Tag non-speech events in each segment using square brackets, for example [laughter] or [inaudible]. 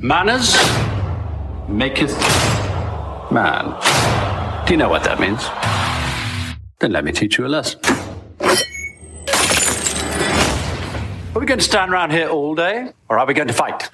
Manners maketh man. Do you know what that means? Then let me teach you a lesson. Are we going to stand around here all day, or are we going to fight?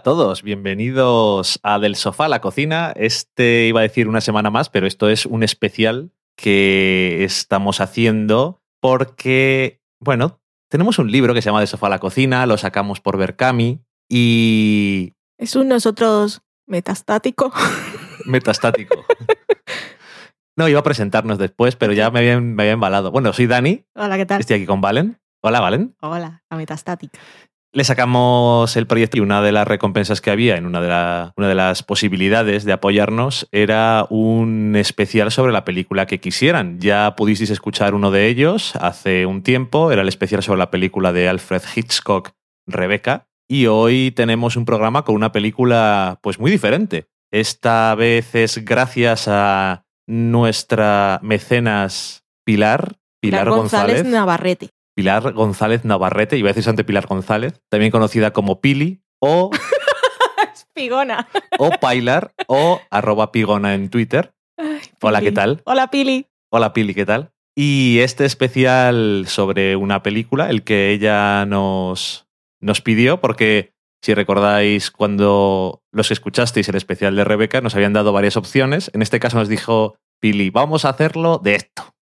A todos, bienvenidos a Del Sofá a la Cocina. Este iba a decir una semana más, pero esto es un especial que estamos haciendo porque, bueno, tenemos un libro que se llama Del Sofá a la Cocina, lo sacamos por Berkami y... Es un nosotros metastático. [laughs] Metastático. No, iba a presentarnos después, pero ya me habían, me había embalado. Bueno, soy Dani. Hola, ¿qué tal? Estoy aquí con Valen. Hola, Valen. Hola, la metastática. Le sacamos el proyecto y una de las recompensas que había en una de, la- una de las posibilidades de apoyarnos era un especial sobre la película que quisieran. Ya pudisteis escuchar uno de ellos hace un tiempo, era el especial sobre la película de Alfred Hitchcock, Rebeca, y hoy tenemos un programa con una película pues muy diferente. Esta vez es gracias a nuestra mecenas Pilar, Pilar, González. Navarrete. Pilar González Navarrete, iba a decir Pilar González, también conocida como Pili o, [laughs] Espigona. o Pilar o arroba Pigona en Twitter. Hola, ¿qué tal? Hola, Pili. Hola Pili, ¿qué tal? Y este especial sobre una película, el que ella nos, nos pidió, porque si recordáis cuando los escuchasteis el especial de Rebeca, nos habían dado varias opciones. En este caso nos dijo Pili, vamos a hacerlo de esto.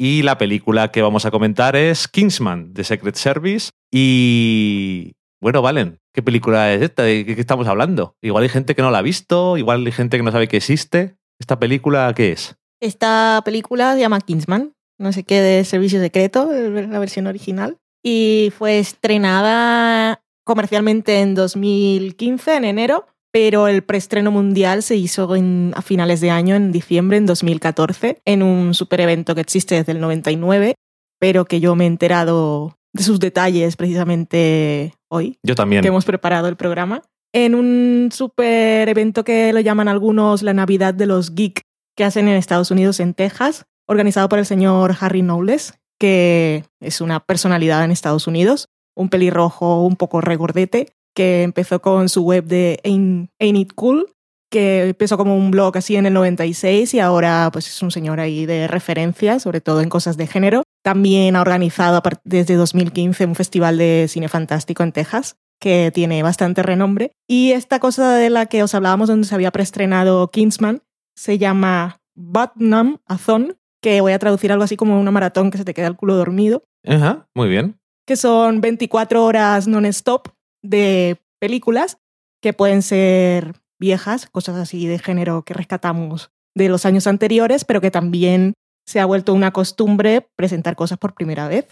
Y la película que vamos a comentar es Kingsman, de Secret Service. Y bueno, Valen, ¿qué película es esta? ¿De qué estamos hablando? Igual hay gente que no la ha visto, igual hay gente que no sabe que existe. ¿Esta película qué es? Esta película se llama Kingsman, no sé qué de servicio secreto, la versión original. Y fue estrenada comercialmente en 2015, en enero, pero el preestreno mundial se hizo en- a finales de año, en diciembre, en 2014, en un super evento que existe desde el 99, pero que yo me he enterado de sus detalles precisamente hoy Yo también. que hemos preparado el programa, en un super evento que lo llaman algunos la Navidad de los Geek, que hacen en Estados Unidos, en Texas, organizado por el señor Harry Knowles, que es una personalidad en Estados Unidos, un pelirrojo un poco regordete, que empezó con su web de Ain't, Ain't It Cool, que empezó como un blog así en el 96 y ahora pues es un señor ahí de referencia, sobre todo en cosas de género. También ha organizado desde 2015 un festival de cine fantástico en Texas que tiene bastante renombre. Y esta cosa de la que os hablábamos donde se había preestrenado Kingsman se llama Batnam Azon, que voy a traducir algo así como una maratón que se te queda el culo dormido, Ajá, muy bien. que son 24 horas non-stop de películas que pueden ser viejas, cosas así de género que rescatamos de los años anteriores, pero que también se ha vuelto una costumbre presentar cosas por primera vez.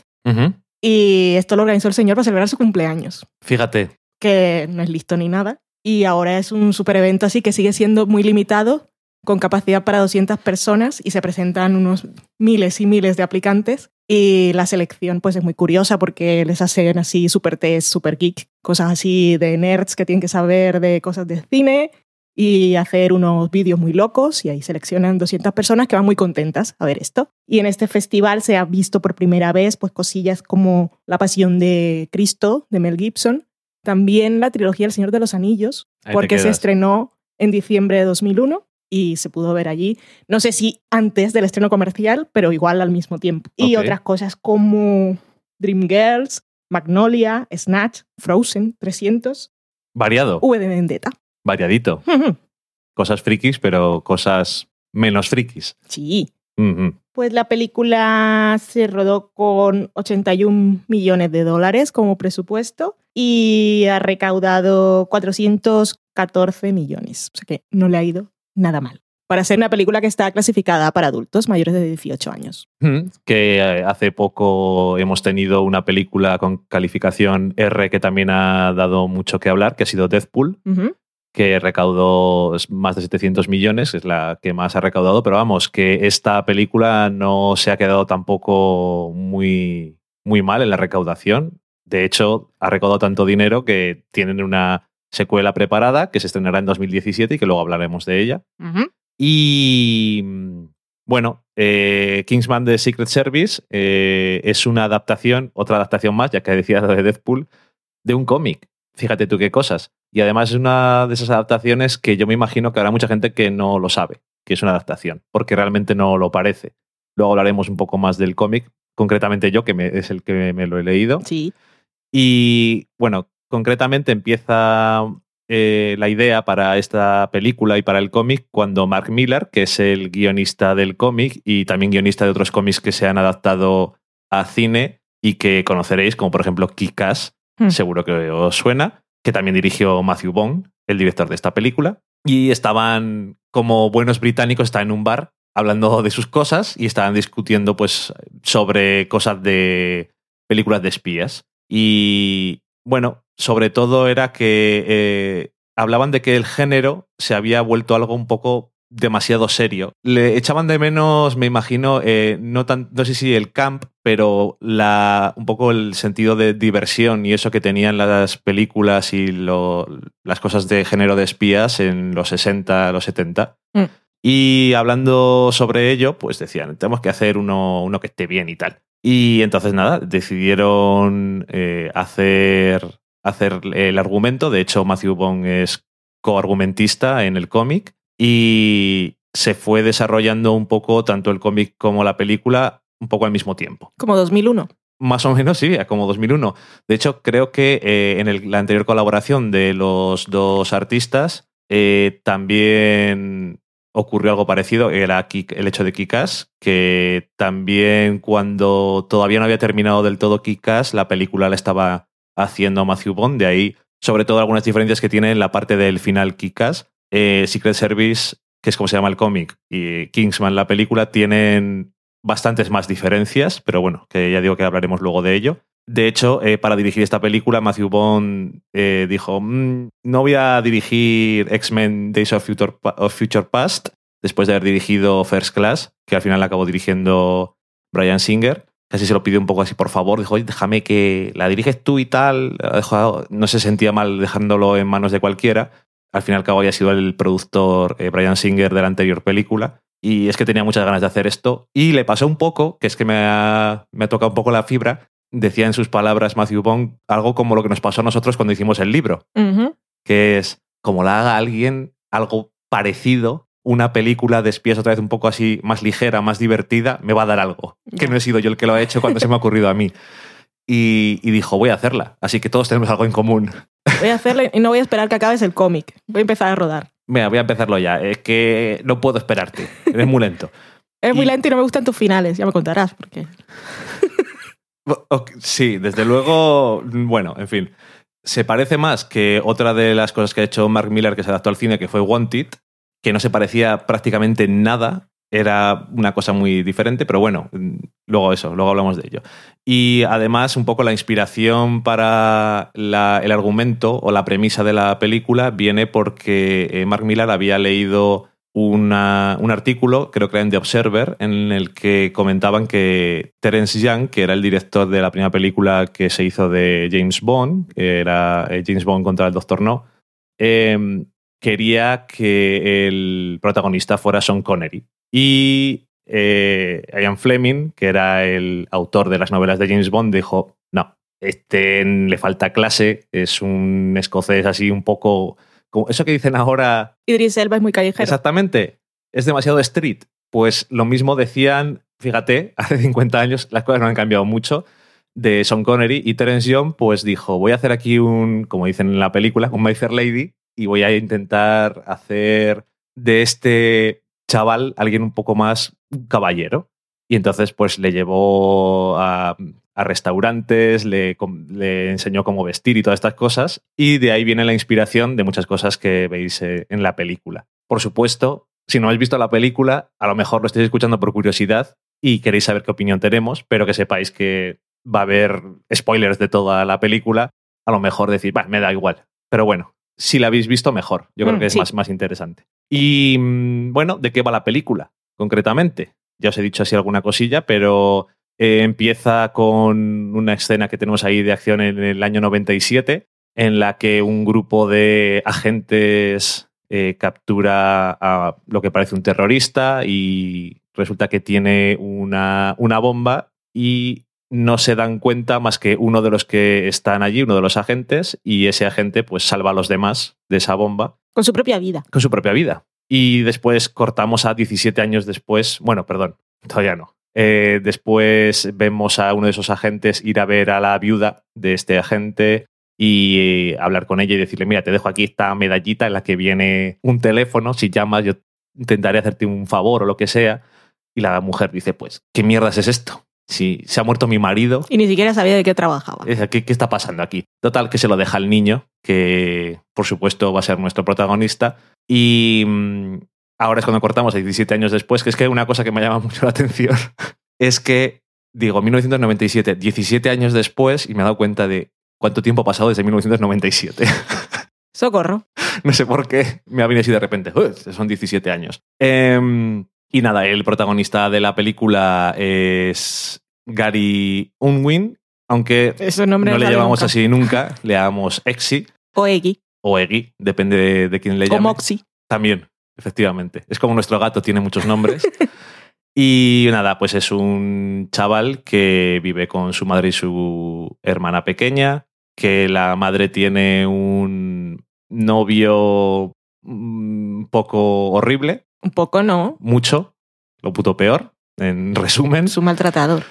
Y esto lo organizó el señor para celebrar su cumpleaños, Fíjate, que no es listo ni nada. Y ahora es un super evento así que sigue siendo muy limitado, con capacidad para 200 personas y se presentan unos miles y miles de aplicantes. Y la selección pues es muy curiosa porque les hacen así super test, super geek, cosas así de nerds que tienen que saber de cosas de cine y hacer unos vídeos muy locos y ahí seleccionan 200 personas que van muy contentas a ver esto. Y en este festival se ha visto por primera vez pues cosillas como La Pasión de Cristo de Mel Gibson, también la trilogía El Señor de los Anillos, porque se estrenó en diciembre de 2001 y se pudo ver allí. No sé si antes del estreno comercial, pero igual al mismo tiempo. Y otras cosas como Dreamgirls, Magnolia, Snatch, Frozen 300. Variado. V de Vendetta. Variadito. cosas frikis, pero cosas menos frikis. Sí. Pues la película se rodó con 81 millones de dólares como presupuesto y ha recaudado 414 millones. O sea que no le ha ido nada mal. Para ser una película que está clasificada para adultos mayores de 18 años. Que eh, hace poco hemos tenido una película con calificación R que también ha dado mucho que hablar, que ha sido Deathpool, que recaudó más de 700 millones, es la que más ha recaudado, pero vamos, que esta película no se ha quedado tampoco muy, muy mal en la recaudación. De hecho, ha recaudado tanto dinero que tienen una secuela preparada que se estrenará en 2017 y que luego hablaremos de ella. Y bueno, eh, Kingsman de Secret Service eh, es una adaptación, otra adaptación más, ya que decía de Deadpool, de un cómic. Fíjate tú qué cosas. Y además es una de esas adaptaciones que yo me imagino que habrá mucha gente que no lo sabe, que es una adaptación, porque realmente no lo parece. Luego hablaremos un poco más del cómic, concretamente yo, que es el que me lo he leído. Sí. Y bueno, concretamente empieza eh, la idea para esta película y para el cómic cuando Mark Miller, que es el guionista del cómic y también guionista de otros cómics que se han adaptado a cine y que conoceréis, como por ejemplo Kikas, hmm. seguro que os suena, que también dirigió Matthew Bond, el director de esta película. Y estaban, como buenos británicos, estaban en un bar hablando de sus cosas y estaban discutiendo pues sobre cosas de películas de espías. Y bueno, sobre todo era que eh, hablaban de que el género se había vuelto algo un poco demasiado serio. Le echaban de menos, me imagino, eh, no, tan, no sé si el camp, pero la, un poco el sentido de diversión y eso que tenían las películas y las cosas de género de espías en los 60, los 70. Mm. Y hablando sobre ello, pues decían, tenemos que hacer uno, uno que esté bien y tal. Y entonces nada, decidieron eh, hacer, hacer el argumento. De hecho, Matthew Bond es coargumentista en el cómic y se fue desarrollando un poco tanto el cómic como la película un poco al mismo tiempo. Como 2001. Más o menos, sí, como 2001. De hecho, creo que eh, en la anterior colaboración de los dos artistas eh, también ocurrió algo parecido, era el hecho de Kikas, que también cuando todavía no había terminado del todo Kikas, la película la estaba haciendo Matthew Bond, de ahí sobre todo algunas diferencias que tiene en la parte del final Kikas. Eh, Secret Service, que es como se llama el cómic, y Kingsman, la película, tienen bastantes más diferencias, pero bueno, que ya digo que hablaremos luego de ello. De hecho, eh, para dirigir esta película, Matthew Bond eh, dijo, mm, no voy a dirigir X-Men Days of Future, of Future, Past, después de haber dirigido First Class, que al final acabó dirigiendo Brian Singer. Casi se lo pidió un poco así, por favor, dijo, déjame que la diriges tú y tal. No se sentía mal dejándolo en manos de cualquiera. Al final, cabo había sido el productor eh, Brian Singer de la anterior película. Y es que tenía muchas ganas de hacer esto. Y le pasó un poco, que es que me ha, me ha tocado un poco la fibra, decía en sus palabras Matthew Bond algo como lo que nos pasó a nosotros cuando hicimos el libro, que es como la haga alguien algo parecido, una película de espías otra vez un poco así más ligera, más divertida, me va a dar algo, que no he sido yo el que lo ha hecho cuando se me ha ocurrido a mí. Y, dijo, voy a hacerla. Así que todos tenemos algo en común. Voy a hacerla y no voy a esperar que acabes el cómic. Voy a empezar a rodar. Mira, voy a empezarlo ya. Es que no puedo esperarte. Eres muy lento. Eres muy lento y no me gustan tus finales. Ya me contarás por qué. [laughs] Sí, desde luego, bueno, en fin. Se parece más que otra de las cosas que ha hecho Mark Miller que se adaptó al cine, que fue Wanted, que no se parecía prácticamente nada. Era una cosa muy diferente, pero bueno, luego eso, luego hablamos de ello. Y además, un poco la inspiración para el argumento o la premisa de la película viene porque eh, Mark Miller había leído una, un artículo, creo que era en The Observer, en el que comentaban que Terence Young, que era el director de la primera película que se hizo de James Bond, que era eh, James Bond contra el Doctor No, em, quería que el protagonista fuera Sean Connery. Y eh, Ian Fleming, que era el autor de las novelas de James Bond, dijo, no, este le falta clase, es un escocés así un poco eso que dicen ahora. Idris Elba es muy callejero. Exactamente. Es demasiado street. Pues lo mismo decían, fíjate, [laughs] hace 50 años, las cosas no han cambiado mucho, de Sean Connery y Terence Young, pues dijo, voy a hacer aquí un, como dicen en la película, un My Fair Lady y voy a intentar hacer de este chaval alguien un poco más caballero. Y entonces pues le llevó a, restaurantes, le, enseñó cómo vestir y todas estas cosas, y de ahí viene la inspiración de muchas cosas que veis eh, en la película. Por supuesto, si no habéis visto la película, a lo mejor lo estáis escuchando por curiosidad y queréis saber qué opinión tenemos, pero que sepáis que va a haber spoilers de toda la película, a lo mejor decir, me da igual. Pero bueno, si la habéis visto, mejor. Yo creo mm, que es más, más interesante. Y mm, bueno, ¿de qué va la película concretamente? Ya os he dicho así alguna cosilla, pero eh, empieza con una escena que tenemos ahí de acción en el año 97, en la que un grupo de agentes eh, captura a lo que parece un terrorista y resulta que tiene una, una bomba y no se dan cuenta más que uno de los que están allí, uno de los agentes, y ese agente pues salva a los demás de esa bomba. Con su propia vida. Con su propia vida. Y después cortamos a 17 años después, bueno, perdón, todavía no. Eh, después vemos a uno de esos agentes ir a ver a la viuda de este agente y eh, hablar con ella y decirle, mira, te dejo aquí esta medallita en la que viene un teléfono, si llamas yo intentaré hacerte un favor o lo que sea. Y la mujer dice, pues, ¿qué mierdas es esto? Si se ha muerto mi marido. Y ni siquiera sabía de qué trabajaba. ¿Qué, qué está pasando aquí? Total, que se lo deja al niño, que por supuesto va a ser nuestro protagonista. Y mm, ahora es cuando cortamos, 17 años después, que es que una cosa que me llama [laughs] mucho la atención es que, digo, 1997, 17 años después, y me he dado cuenta de cuánto tiempo ha pasado desde 1997. Socorro. [laughs] no sé por qué me ha venido así de repente, son 17 años. Em, y nada, el protagonista de la película es Gary Unwin, aunque no le llamamos así nunca, le llamamos Exi. O Eggy. O Eggy, depende de, quién le llame. O Moxie. También, efectivamente. Es como nuestro gato tiene muchos nombres. [laughs] y nada, pues es un chaval que vive con su madre y su hermana pequeña, que la madre tiene un novio un poco horrible. Un poco no. Mucho. Lo puto peor, en [laughs] resumen. Es un maltratador.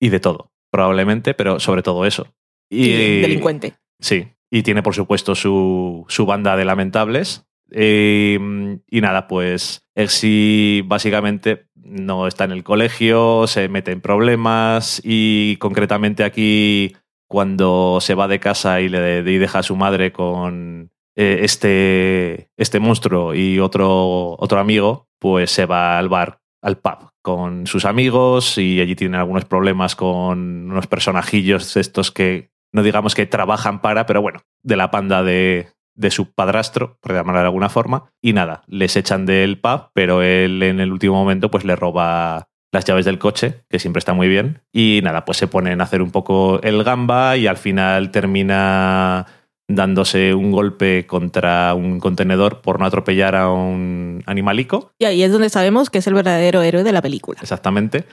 Y de todo, probablemente, pero sobre todo eso. Y, delincuente. Sí. Y tiene, por supuesto, su, su banda de lamentables, Em, y nada, pues Exi básicamente no está en el colegio, se mete en problemas y concretamente aquí cuando se va de casa y le deja a su madre con eh, este, este monstruo y otro, otro amigo, pues se va al bar, al pub con sus amigos y allí tiene algunos problemas con unos personajillos estos que no digamos que trabajan para, pero bueno, de la panda de, de su padrastro, por llamarlo de alguna forma, y nada, les echan del pub, pero él en el último momento pues le roba las llaves del coche, que siempre está muy bien, y nada, pues se ponen a hacer un poco el gamba y al final termina dándose un golpe contra un contenedor por no atropellar a un animalico. Y ahí es donde sabemos que es el verdadero héroe de la película. Exactamente.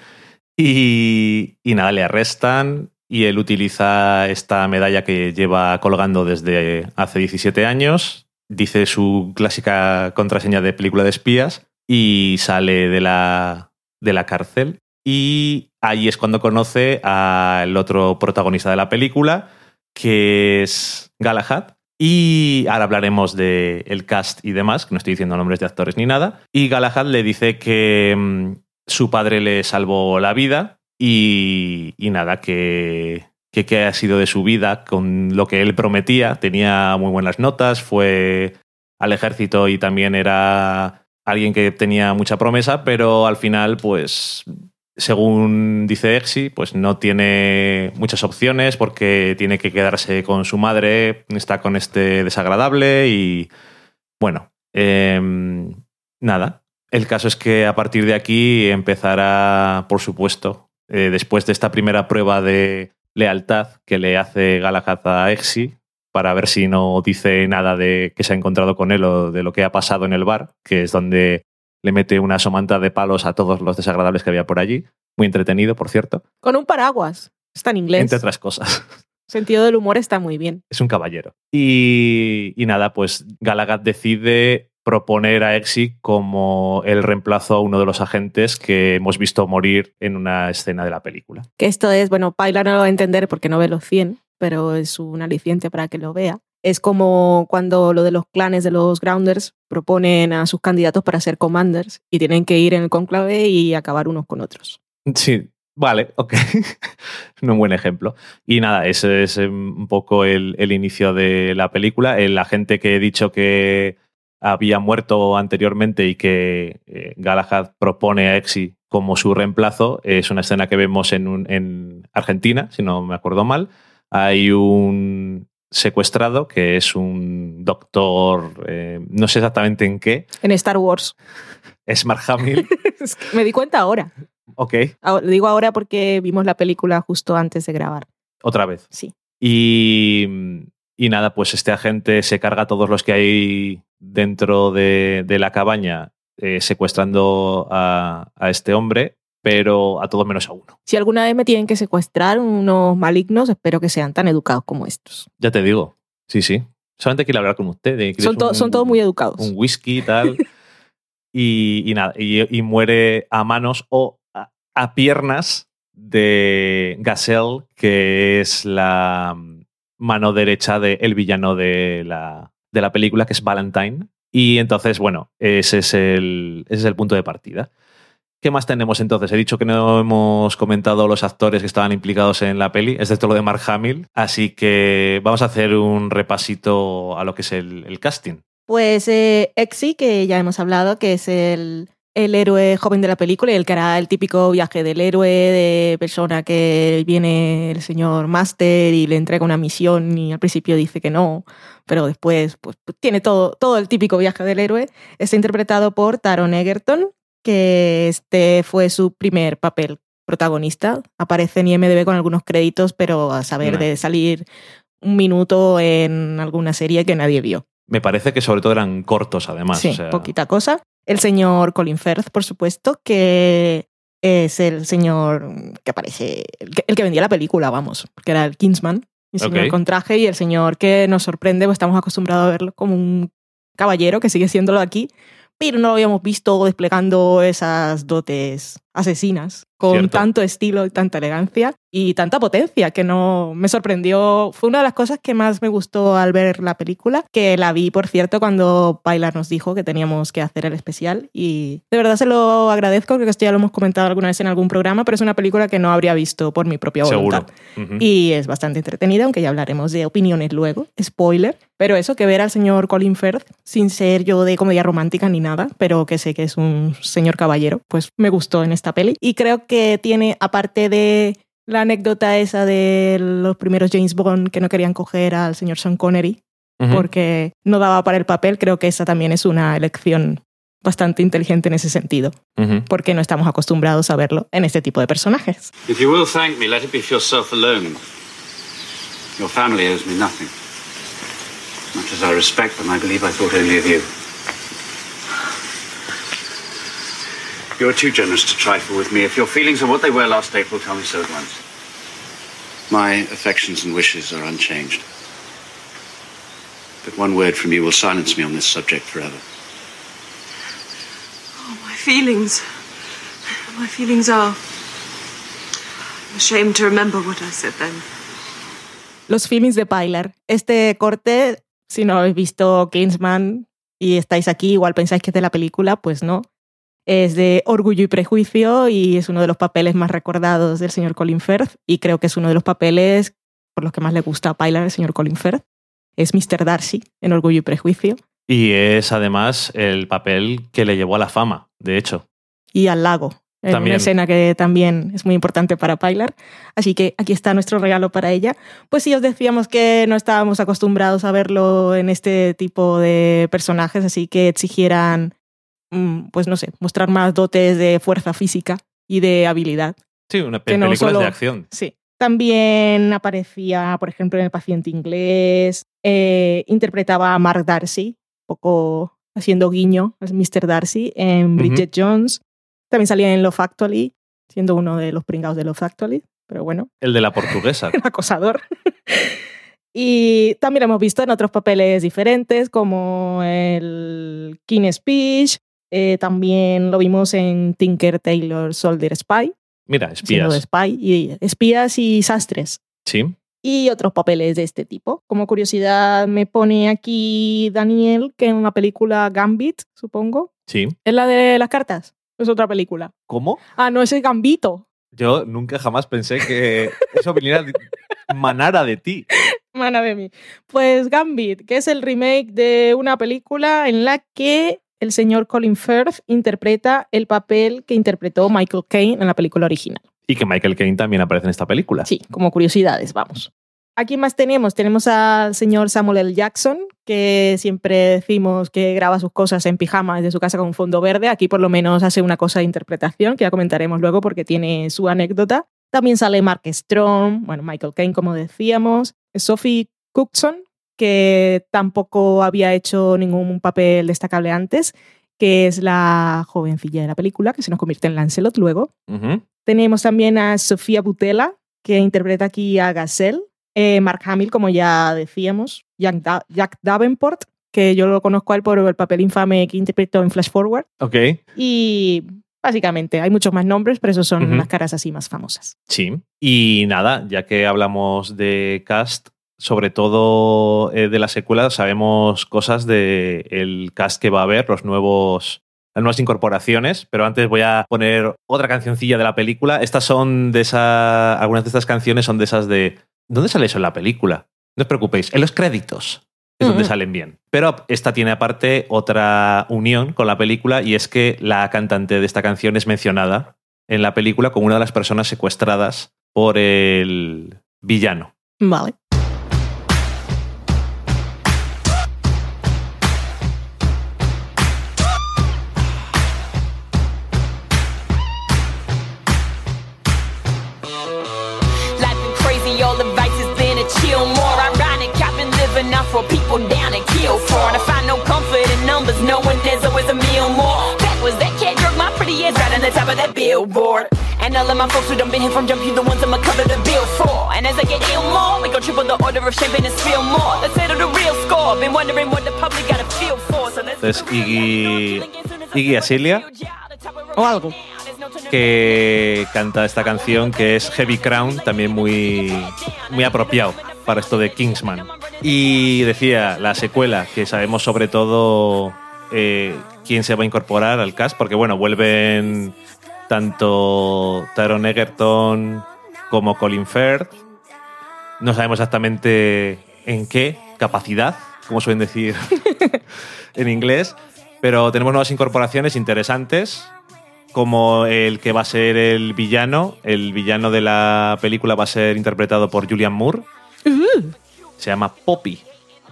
Y, y nada, le arrestan, y él utiliza esta medalla que lleva colgando desde hace 17 años, dice su clásica contraseña de película de espías y sale de la, de la cárcel. Y ahí es cuando conoce al otro protagonista de la película, que es Galahad. Y ahora hablaremos del el cast y demás, que no estoy diciendo nombres de actores ni nada. Y Galahad le dice que mm, su padre le salvó la vida y, nada, que, que, ha sido de su vida con lo que él prometía. Tenía muy buenas notas, fue al ejército y también era alguien que tenía mucha promesa, pero al final, pues, según dice Exi, pues no tiene muchas opciones porque tiene que quedarse con su madre, está con este desagradable y, bueno, em, nada, El caso es que a partir de aquí empezará, por supuesto, eh, después de esta primera prueba de lealtad que le hace Galahad a Exi, para ver si no dice nada de que se ha encontrado con él o de lo que ha pasado en el bar, que es donde le mete una somanta de palos a todos los desagradables que había por allí. Muy entretenido, por cierto. Con un paraguas. Está en inglés. Entre otras cosas. sentido del humor está muy bien. Es un caballero. Y, y nada, pues Galahad decide proponer a Exi como el reemplazo a uno de los agentes que hemos visto morir en una escena de la película. Que esto es, bueno, Paila no lo va a entender porque no ve los 100, pero es un aliciente para que lo vea. Es como cuando lo de los clanes de los Grounders proponen a sus candidatos para ser commanders y tienen que ir en el conclave y acabar unos con otros. Sí, Vale, ok. [laughs] un buen ejemplo. Y nada, ese es un poco el, inicio de la película. El agente que he dicho que había muerto anteriormente y que eh, Galahad propone a Exi como su reemplazo es una escena que vemos en, en Argentina, si no me acuerdo mal. Hay un secuestrado que es un doctor, eh, no sé exactamente en qué. En Star Wars. Es Mark Hamill. [laughs] me di cuenta ahora. Ok. Lo digo ahora porque vimos la película justo antes de grabar. Otra vez. Sí. Y, y nada, pues este agente se carga a todos los que hay dentro de, de la cabaña eh, secuestrando a, a, este hombre, pero a todo menos a uno. Si alguna vez me tienen que secuestrar unos malignos, espero que sean tan educados como estos. Ya te digo, sí, sí. Solamente quiero hablar con usted. Son, to, un, son todos muy educados. Un whisky y tal. [laughs] y, nada, y, y, muere a manos o a, a piernas de Gazelle, que es la mano derecha del el villano de la, de la película, que es Valentine. Y entonces, bueno, ese es, el, ese es el punto de partida. ¿Qué más tenemos entonces? He dicho que no hemos comentado los actores que estaban implicados en la peli, excepto lo de Mark Hamill, así que vamos a hacer un repasito a lo que es el, casting. Pues eh, Exi, que ya hemos hablado, que es el, el héroe joven de la película y el que hará el típico viaje del héroe de persona que viene el señor Master y le entrega una misión y al principio dice que no, pero después pues, tiene todo, todo el típico viaje del héroe. Está interpretado por Taron Egerton, que este fue su primer papel protagonista. Aparece en IMDB con algunos créditos, pero a saber no. de salir un minuto en alguna serie que nadie vio. Me parece que sobre todo eran cortos, además. Sí, o sea... poquita cosa. El señor Colin Firth, por supuesto, que es el señor que aparece, el que, el que vendía la película, vamos, que era el Kingsman, el señor Ok. con traje y el señor que nos sorprende, pues estamos acostumbrados a verlo como un caballero, que sigue siéndolo aquí, pero no lo habíamos visto desplegando esas dotes asesinas con Cierto. tanto estilo y tanta elegancia y tanta potencia que no me sorprendió. Fue una de las cosas que más me gustó al ver la película, que la vi, por cierto, cuando Pilar nos dijo que teníamos que hacer el especial y de verdad se lo agradezco, creo que esto ya lo hemos comentado alguna vez en algún programa, pero es una película que no habría visto por mi propia voluntad. Seguro. Ujú. Y es bastante entretenida, aunque ya hablaremos de opiniones luego. Spoiler. Pero eso, que ver al señor Colin Firth, sin ser yo de comedia romántica ni nada, pero que sé que es un señor caballero, pues me gustó en esta peli. Y creo que tiene, aparte de la anécdota esa de los primeros James Bond que no querían coger al señor Sean Connery Ujú. porque no daba para el papel, creo que esa también es una elección bastante inteligente en ese sentido, Ujú. porque no estamos acostumbrados a verlo en este tipo de personajes. If you will thank me, let it be for yourself alone. Your family owes me nothing. Much as I respect them, I believe I thought only of you. You're too generous to trifle with me. If your feelings are what they were last April, tell me so at once. My affections and wishes are unchanged. But one word from you will silence me on this subject forever. Oh, my feelings. My feelings are. I'm ashamed to remember what I said then. Los feelings de Pilar. Este corte, si no habéis visto Kingsman y estáis aquí, igual pensáis que es de la película, pues no. Es de Orgullo y Prejuicio y es uno de los papeles más recordados del señor Colin Firth y creo que es uno de los papeles por los que más le gusta a Pilar el señor Colin Firth. Es Mr. Darcy en Orgullo y Prejuicio Y es además el papel que le llevó a la fama, de hecho. y al lago. En También. una escena que también es muy importante para Pilar. Así que aquí está nuestro regalo para ella. Pues sí, os decíamos que no estábamos acostumbrados a verlo en este tipo de personajes, así que exigieran pues no sé, mostrar más dotes de fuerza física y de habilidad. Sí, una pe- Que no películas solo- de acción. Sí. También aparecía, por ejemplo, en El paciente inglés, eh, interpretaba a Mark Darcy, un poco haciendo guiño, es Mr. Darcy, en Bridget Jones. También salía en Love Actually, siendo uno de los pringados de Love Actually, pero bueno, El de la portuguesa. [laughs] acosador. y también lo hemos visto en otros papeles diferentes, como el King Speech. Eh, también lo vimos en Tinker Taylor Soldier Spy, Mira, espías. spy y espías y sastres Sí. y otros papeles de este tipo. Como curiosidad me pone aquí Daniel que en una película Gambit, supongo. Sí. ¿Es la de las cartas? Es otra película. ¿Cómo? Ah, no, ese es Gambito. Yo nunca jamás pensé que [laughs] eso viniera manara de ti. Mana de mí. Pues Gambit, que es el remake de una película en la que el señor Colin Firth interpreta el papel que interpretó Michael Caine en la película original. Y que Michael Caine también aparece en esta película. Sí, como curiosidades, vamos. Aquí más tenemos, tenemos al señor Samuel L. Jackson, que siempre decimos que graba sus cosas en pijama desde su casa con un fondo verde. Aquí por lo menos hace una cosa de interpretación, que ya comentaremos luego porque tiene su anécdota. También sale Mark Strong, bueno, Michael Caine, como decíamos, Sophie Cookson, que tampoco había hecho ningún papel destacable antes, que es la jovencilla de la película, que se nos convierte en Lancelot luego. Tenemos también a Sofía Butela, que interpreta aquí a Gazelle. Eh, Mark Hamill, como ya decíamos. Jack, Da- Jack Davenport, que yo lo conozco a él por el papel infame que interpretó en Flash Forward. Ok. Y básicamente hay muchos más nombres, pero esos son las caras así más famosas. Sí. Y nada, ya que hablamos de cast, sobre todo eh, de la secuela, sabemos cosas del el cast que va a haber, los nuevos las nuevas incorporaciones, pero antes voy a poner otra cancioncilla de la película. Estas son de esa. Algunas de estas canciones son de esas de. ¿Dónde sale eso en la película? No os preocupéis, en los créditos es donde salen bien. Pero esta tiene aparte otra unión con la película y es que la cantante de esta canción es mencionada en la película como una de las personas secuestradas por el villano. Vale. On the top of that billboard. And all of my folks who done been here from jump, you the ones I'ma cover the bill for. And as I get ill more, we gon' triple the order of champagne and spill more. Let's settle the real score. Been wondering what the public got a feel for. So let's Entonces, Iggy- Iggy Azalea, O algo. que canta esta canción que es Heavy Crown, también muy, muy apropiado para esto de Kingsman. Y decía la secuela, que sabemos sobre todo eh, quién se va a incorporar al cast, porque bueno, vuelven tanto Taron Egerton como Colin Firth. No sabemos exactamente en qué capacidad, como suelen decir [laughs] en inglés, pero tenemos nuevas incorporaciones interesantes, como el que va a ser el villano. El villano de la película va a ser interpretado por Julian Moore. Se llama Poppy.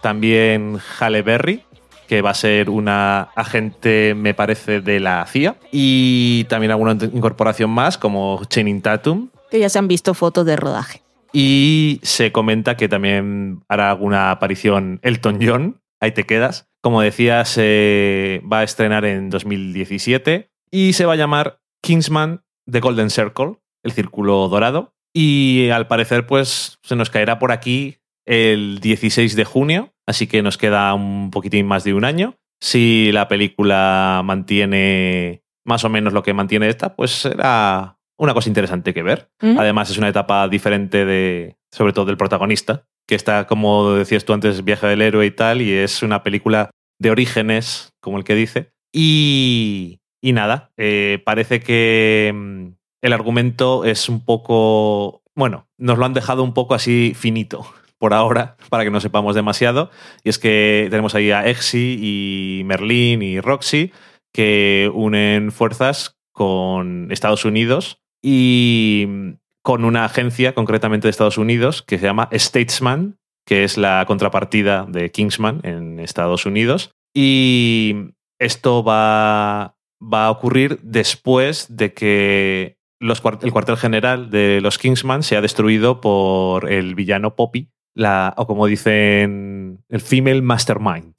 También Halle Berry, que va a ser una agente, me parece, de la CIA. Y también alguna incorporación más, como Channing Tatum. Que ya se han visto fotos de rodaje. Y se comenta que también hará alguna aparición Elton John. Ahí te quedas. Como decía, se va a estrenar en 2017 y se va a llamar Kingsman The Golden Circle, el círculo dorado. Y al parecer, pues se nos caerá por aquí el 16 de junio, así que nos queda un poquitín más de un año. Si la película mantiene más o menos lo que mantiene esta, pues será una cosa interesante que ver. Además, es una etapa diferente de, sobre todo del protagonista, que está, como decías tú antes, viaje del héroe y tal, y es una película de orígenes, como el que dice. Y, y nada, eh, parece que mm, el argumento es un poco, bueno, nos lo han dejado un poco así finito por ahora, [laughs] para que no sepamos demasiado. Y es que tenemos ahí a Exy y Merlin y Roxy, que unen fuerzas con Estados Unidos y mm, con una agencia concretamente de Estados Unidos que se llama Statesman, que es la contrapartida de Kingsman en Estados Unidos. Y esto va, a ocurrir después de que el cuartel general de los Kingsman sea destruido por el villano Poppy, la, o como dicen, el female mastermind,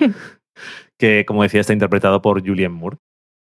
[laughs] que como decía está interpretado por Julianne Moore.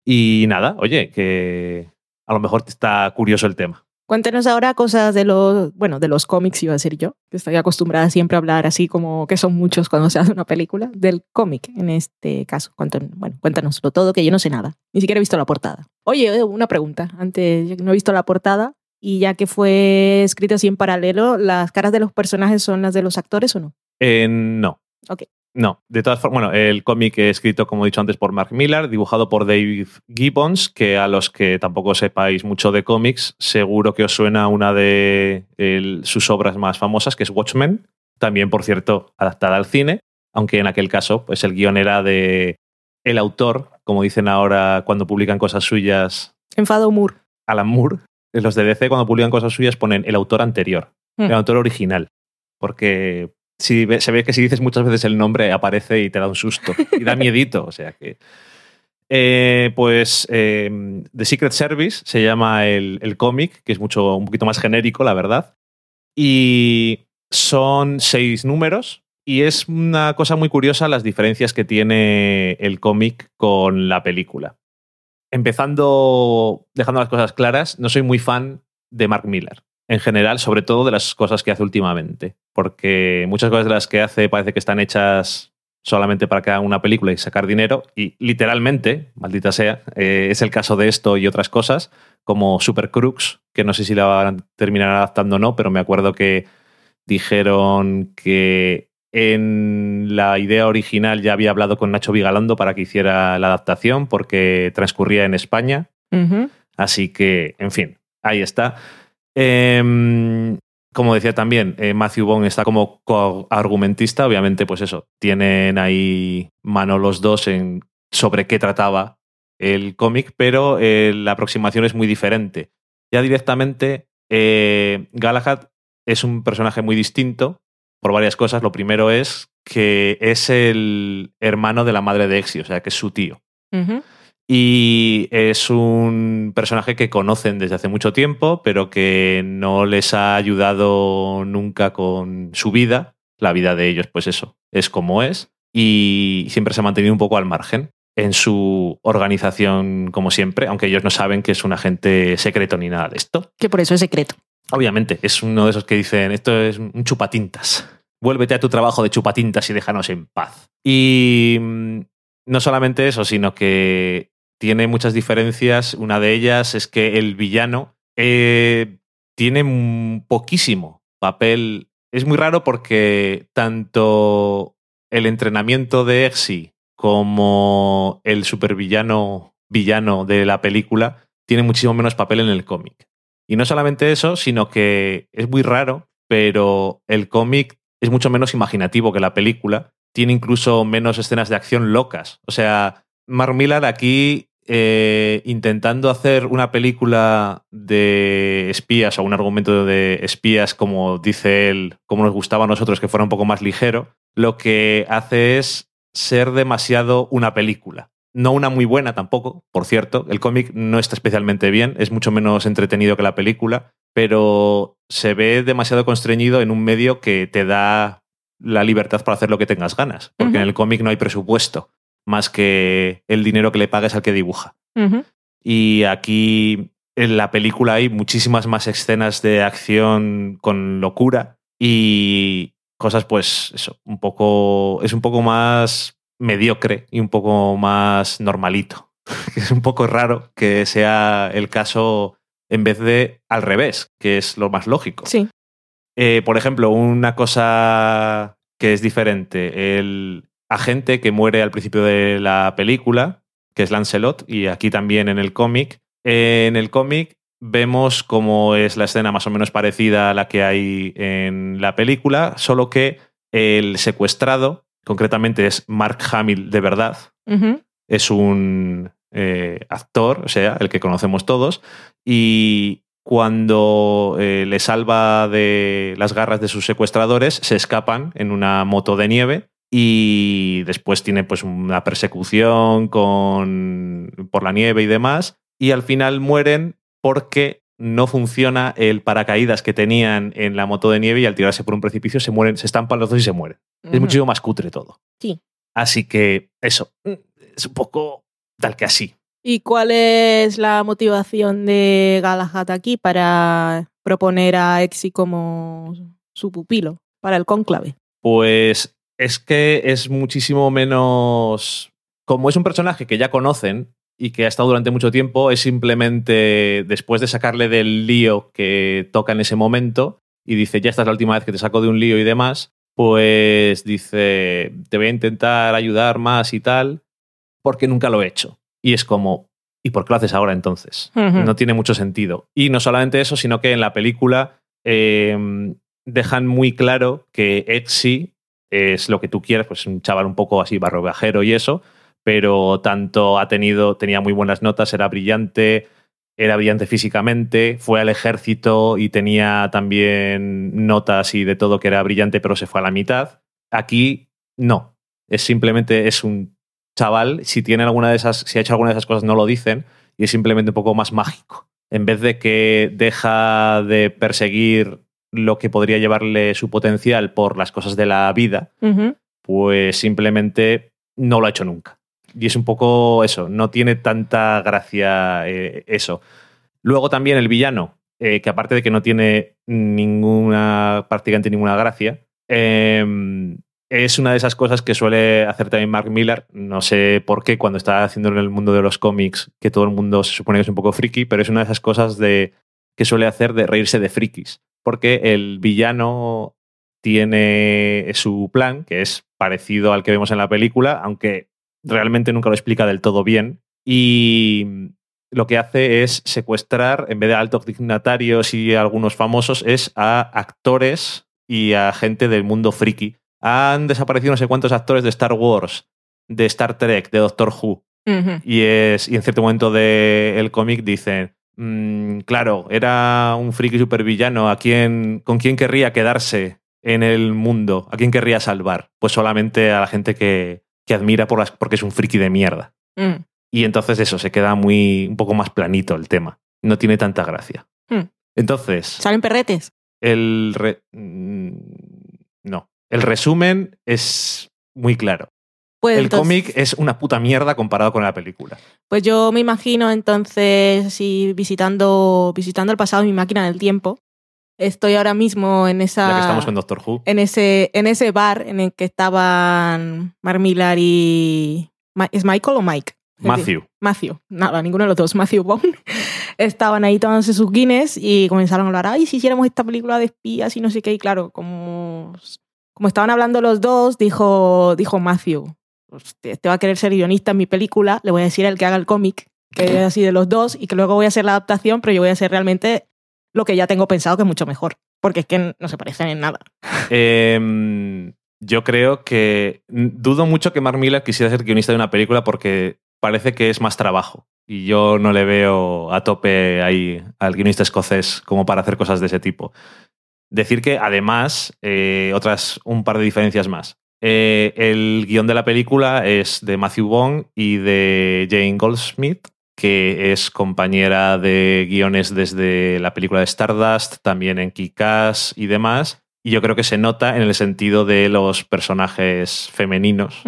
Y nada, oye, que a lo mejor está curioso el tema. Cuéntenos ahora cosas de los, bueno, de los cómics, iba a decir yo, que estoy acostumbrada siempre a hablar así como que son muchos cuando se hace una película, del cómic en este caso. Cuéntanos, bueno, cuéntanoslo todo, que yo no sé nada. Ni siquiera he visto la portada. Oye, una pregunta. Antes, no he visto la portada y ya que fue escrito así en paralelo, ¿las caras de los personajes son las de los actores o no? Eh, no. Ok. No, de todas formas, bueno, el cómic es escrito, como he dicho antes, por Mark Millar, dibujado por Dave Gibbons, que a los que tampoco sepáis mucho de cómics, seguro que os suena una de el- sus obras más famosas, que es Watchmen, también, por cierto, adaptada al cine, aunque en aquel caso, pues el guion era de el autor, como dicen ahora cuando publican cosas suyas, Enfado Moore. Alan Moore. Los de DC, cuando publican cosas suyas, ponen el autor anterior, Hmm. el autor original. Porque si se ve que si dices muchas veces el nombre, aparece y te da un susto. Y da [laughs] miedito. O sea que. Eh, pues eh, The Secret Service se llama el, el cómic, que es mucho, un poquito más genérico, la verdad. Y son seis números. Y es una cosa muy curiosa las diferencias que tiene el cómic con la película empezando, dejando las cosas claras, no soy muy fan de Mark Miller. En general, sobre todo de las cosas que hace últimamente. Porque muchas cosas de las que hace parece que están hechas solamente para que hagan una película y sacar dinero. Y literalmente, maldita sea, eh, es el caso de esto y otras cosas, como Super Crooks, que no sé si la van a terminar adaptando o no, pero me acuerdo que dijeron que en la idea original ya había hablado con Nacho Vigalondo para que hiciera la adaptación porque transcurría en España. Así que, en fin, ahí está. Em, como decía también, eh, Matthew Bond está como argumentista. Obviamente, pues eso, tienen ahí mano los dos en sobre qué trataba el cómic, pero eh, la aproximación es muy diferente. Ya directamente, eh, Galahad es un personaje muy distinto por varias cosas. Lo primero es que es el hermano de la madre de Exi, o sea, que es su tío. Y es un personaje que conocen desde hace mucho tiempo, pero que no les ha ayudado nunca con su vida. La vida de ellos, pues eso, es como es. Y siempre se ha mantenido un poco al margen en su organización, como siempre, aunque ellos no saben que es un agente secreto ni nada de esto. Que por eso es secreto. Obviamente, es uno de esos que dicen, esto es un chupatintas. Vuélvete a tu trabajo de chupatintas y déjanos en paz. Y mm, no solamente eso, sino que tiene muchas diferencias. Una de ellas es que el villano eh, tiene poquísimo papel. Es muy raro porque tanto el entrenamiento de Exi como el supervillano villano de la película tiene muchísimo menos papel en el cómic. Y no solamente eso, sino que es muy raro, pero el cómic es mucho menos imaginativo que la película. Tiene incluso menos escenas de acción locas. O sea, Mark Millar aquí eh, intentando hacer una película de espías o un argumento de espías, como dice él, como nos gustaba a nosotros, que fuera un poco más ligero, lo que hace es ser demasiado una película. No una muy buena tampoco, por cierto. El cómic no está especialmente bien, es mucho menos entretenido que la película, pero se ve demasiado constreñido en un medio que te da la libertad para hacer lo que tengas ganas, porque en el cómic no hay presupuesto, más que el dinero que le pagues al que dibuja. Y aquí en la película hay muchísimas más escenas de acción con locura y cosas, pues, eso, un poco. Es un poco más mediocre y un poco más normalito. [laughs] es un poco raro que sea el caso en vez de al revés, que es lo más lógico. Sí. Eh, por ejemplo, una cosa que es diferente, el agente que muere al principio de la película, que es Lancelot, y aquí también en el cómic. En el cómic vemos cómo es la escena más o menos parecida a la que hay en la película, solo que el secuestrado, concretamente es Mark Hamill de verdad, es un eh, actor, o sea, el que conocemos todos, y cuando eh, le salva de las garras de sus secuestradores, se escapan en una moto de nieve y después tiene pues una persecución con, por la nieve y demás, y al final mueren porque no funciona el paracaídas que tenían en la moto de nieve y al tirarse por un precipicio se mueren, se estampan los dos y se mueren. Es muchísimo más cutre todo. Sí. Así que eso, es un poco tal que así. ¿Y cuál es la motivación de Galahad aquí para proponer a Exi como su pupilo para el cónclave? Pues es que es muchísimo menos. Como es un personaje que ya conocen y que ha estado durante mucho tiempo, es simplemente después de sacarle del lío que toca en ese momento y dice, ya esta es la última vez que te saco de un lío y demás, pues dice, te voy a intentar ayudar más y tal, porque nunca lo he hecho. Y es como, ¿y por qué lo haces ahora entonces? No tiene mucho sentido. Y no solamente eso, sino que en la película eh, dejan muy claro que Exi es lo que tú quieras, pues un chaval un poco así barrovajero y eso, pero tanto ha tenido, tenía muy buenas notas, era brillante, era brillante físicamente, fue al ejército y tenía también notas y de todo que era brillante, pero se fue a la mitad. Aquí no, es simplemente es un chaval, si tiene alguna de esas, si ha hecho alguna de esas cosas no lo dicen y es simplemente un poco más mágico. En vez de que deja de perseguir lo que podría llevarle su potencial por las cosas de la vida, pues simplemente no lo ha hecho nunca. Y es un poco eso, no tiene tanta gracia eh, eso. Luego también el villano, eh, que aparte de que no tiene ninguna, prácticamente ninguna gracia, eh, es una de esas cosas que suele hacer también Mark Miller. No sé por qué cuando está haciendo en el mundo de los cómics, que todo el mundo se supone que es un poco friki, pero es una de esas cosas de, que suele hacer de reírse de frikis. Porque el villano tiene su plan, que es parecido al que vemos en la película, aunque realmente nunca lo explica del todo bien. Y lo que hace es secuestrar, en vez de altos dignatarios y algunos famosos, es a actores y a gente del mundo friki. Han desaparecido no sé cuántos actores de Star Wars, de Star Trek, de Doctor Who. Y, es, y en cierto momento del cómic dicen, "Mm, claro, era un friki supervillano, ¿a quién, ¿con quién querría quedarse en el mundo? ¿A quién querría salvar? Pues solamente a la gente que, que admira por las, porque es un friki de mierda. Mm. Y entonces eso, se queda muy un poco más planito el tema. No tiene tanta gracia. Hmm. Entonces, ¿Salen perretes? el... re- mm, no. El resumen es muy claro. Pues, el entonces- cómic es una puta mierda comparado con la película. pues yo me imagino entonces, si visitando, visitando el pasado, mi máquina del tiempo, estoy ahora mismo en esa... Ya que estamos con Doctor Who. en ese, en ese bar en el que estaban Mark Millar y... ¿Es Michael o Mike? Matthew. Matthew, nada, ninguno de los dos, Matthew Bone. [laughs] Estaban ahí tomándose sus Guinness y comenzaron a hablar, ay, si hiciéramos esta película de espías y no sé qué, y claro, como, como estaban hablando los dos, dijo, dijo Matthew, "Hostia, este va a querer ser guionista en mi película, le voy a decir al que haga el cómic, que [laughs] es así de los dos, y que luego voy a hacer la adaptación, pero yo voy a hacer realmente lo que ya tengo pensado que es mucho mejor, porque es que no se parecen en nada. Em, yo creo que dudo mucho que Mark Miller quisiera ser guionista de una película porque parece que es más trabajo. Y yo no le veo a tope ahí al guionista escocés como para hacer cosas de ese tipo. Decir que además, eh, otras un par de diferencias más. Eh, el guion de la película es de Matthew Vaughn y de Jane Goldsmith, que es compañera de guiones desde la película de Stardust, también en Kick-Ass y demás. Y yo creo que se nota en el sentido de los personajes femeninos.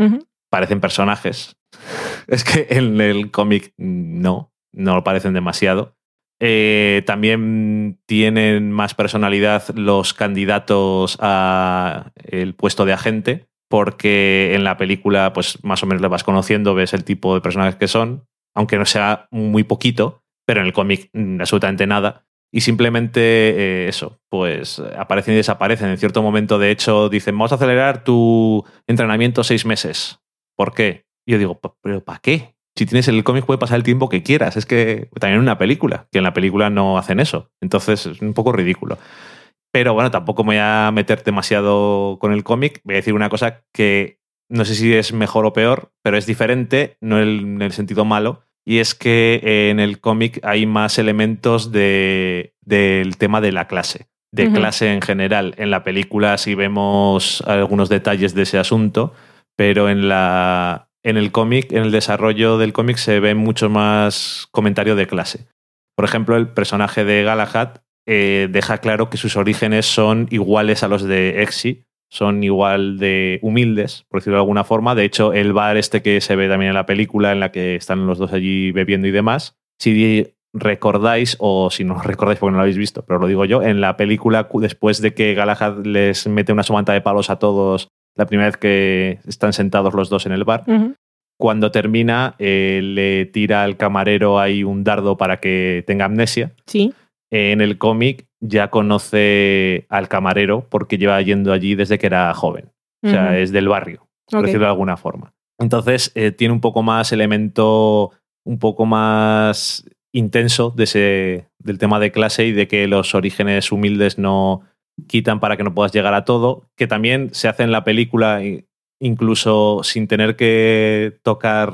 Parecen personajes. [laughs] Es que en el cómic no, no lo parecen demasiado. Eh, también tienen más personalidad los candidatos a el puesto de agente, porque en la película, pues más o menos le vas conociendo, ves el tipo de personajes que son, aunque no sea muy poquito, pero en el cómic mm, absolutamente nada. Y simplemente eh, eso, pues aparecen y desaparecen. En cierto momento, de hecho, dicen, vamos a acelerar tu entrenamiento seis meses. ¿Por qué? Yo digo, "Pa- ¿pero para qué? Si tienes el cómic puede pasar el tiempo que quieras. Es que también en una película, que en la película no hacen eso. Entonces es un poco ridículo. Pero bueno, tampoco me voy a meter demasiado con el cómic. Voy a decir una cosa que no sé si es mejor o peor, pero es diferente, no en el sentido malo. Y es que eh, en el cómic hay más elementos de, del tema de la clase, de clase en general. En la película sí vemos algunos detalles de ese asunto, pero en la en el cómic, en el desarrollo del cómic se ve mucho más comentario de clase. Por ejemplo, el personaje de Galahad eh, deja claro que sus orígenes son iguales a los de Exi, son igual de humildes, por decirlo de alguna forma. De hecho, el bar este que se ve también en la película, en la que están los dos allí bebiendo y demás, si recordáis, o si no [laughs] recordáis porque no lo habéis visto, pero lo digo yo, en la película, después de que Galahad les mete una somanta de palos a todos la primera vez que están sentados los dos en el bar, cuando termina, eh, le tira al camarero ahí un dardo para que tenga amnesia. Sí. En el cómic ya conoce al camarero porque lleva yendo allí desde que era joven. O sea, es del barrio, por decirlo de alguna forma. Entonces, eh, tiene un poco más elemento, un poco más intenso de ese, del tema de clase y de que los orígenes humildes no quitan para que no puedas llegar a todo, que también se hace en la película incluso sin tener que tocar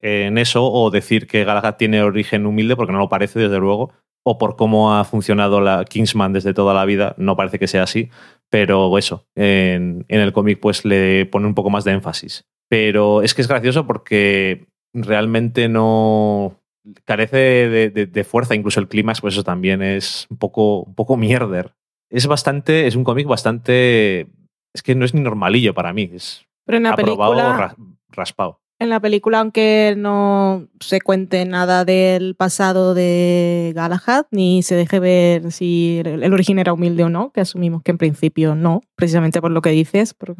en eso o decir que Galahad tiene origen humilde, porque no lo parece, desde luego, o por cómo ha funcionado la Kingsman desde toda la vida, no parece que sea así, pero eso, en, en el cómic pues le pone un poco más de énfasis. Pero es que es gracioso porque realmente no carece de, de- de fuerza, incluso el clímax, pues eso también es un poco, un poco mierder. Es bastante, es un cómic bastante, es que no es ni normalillo para mí, es Pero en la aprobado película, ra- raspado. En la película, aunque no se cuente nada del pasado de Galahad, ni se deje ver si el origen era humilde o no, que asumimos que en principio no, precisamente por lo que dices, por,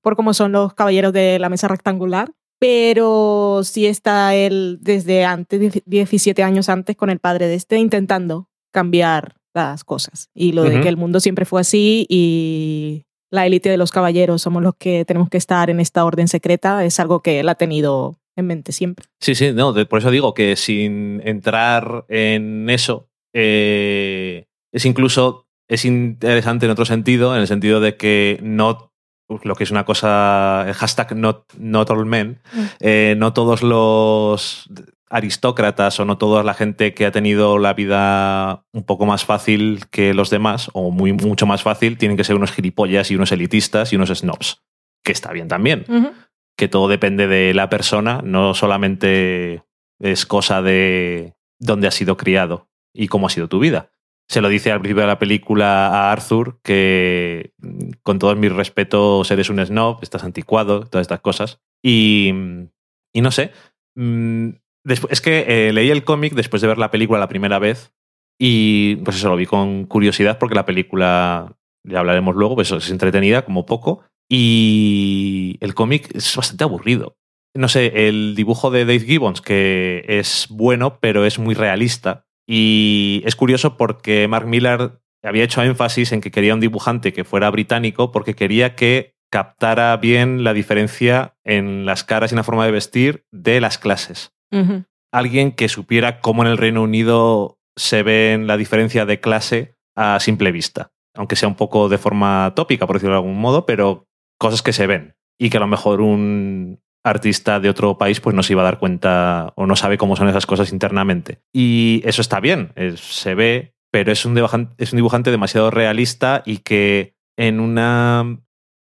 por cómo son los caballeros de la mesa rectangular. Pero sí está él desde antes, 17 años antes, con el padre de este, intentando cambiar las cosas. Y lo de que el mundo siempre fue así y la élite de los caballeros somos los que tenemos que estar en esta orden secreta, es algo que él ha tenido en mente siempre. Sí, sí, no, de- por eso digo que sin entrar en eso, eh, es incluso es interesante en otro sentido, en el sentido de que no lo que es una cosa, el hashtag not, not all men, Mm. eh, no todos los aristócratas o no toda la gente que ha tenido la vida un poco más fácil que los demás, o muy, mucho más fácil, tienen que ser unos gilipollas y unos elitistas y unos snobs. Que está bien también que todo depende de la persona, no solamente es cosa de dónde has sido criado y cómo ha sido tu vida. Se lo dice al principio de la película a Arthur que con todos mis respetos eres un snob, estás anticuado, todas estas cosas. Y, y no sé, mm, es que eh, leí el cómic después de ver la película la primera vez y pues eso lo vi con curiosidad porque la película, ya hablaremos luego, pues es entretenida como poco y el cómic es bastante aburrido. No sé, el dibujo de Dave Gibbons, que es bueno, pero es muy realista. Y es curioso porque Mark Millar había hecho énfasis en que quería un dibujante que fuera británico porque quería que captara bien la diferencia en las caras y en la forma de vestir de las clases Alguien que supiera cómo en el Reino Unido se ve la diferencia de clase a simple vista. Aunque sea un poco de forma tópica, por decirlo de algún modo, pero cosas que se ven. Y que a lo mejor un artista de otro país pues no se iba a dar cuenta o no sabe cómo son esas cosas internamente. Y eso está bien, se ve, pero es un, dibujante, es un dibujante demasiado realista y que en, una,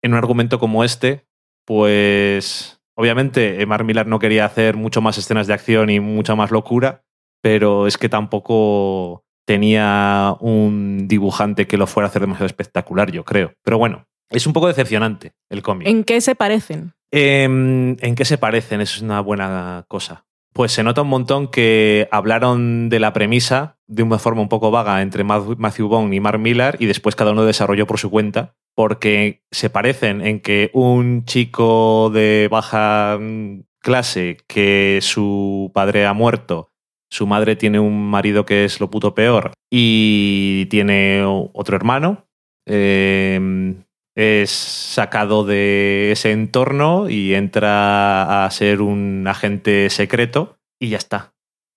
en un argumento como este, pues obviamente Mark Millar no quería hacer mucho más escenas de acción y mucha más locura, pero es que tampoco tenía un dibujante que lo fuera a hacer demasiado espectacular, yo creo. Pero bueno, es un poco decepcionante el cómic. ¿En qué se parecen? Em, ¿En qué se parecen? Eso es una buena cosa. Pues se nota un montón que hablaron de la premisa de una forma un poco vaga entre Matthew Vaughn y Mark Millar y después cada uno desarrolló por su cuenta porque se parecen en que un chico de baja mm, clase que su padre ha muerto, su madre tiene un marido que es lo puto peor y tiene otro hermano. eh, es sacado de ese entorno y entra a ser un agente secreto y ya está.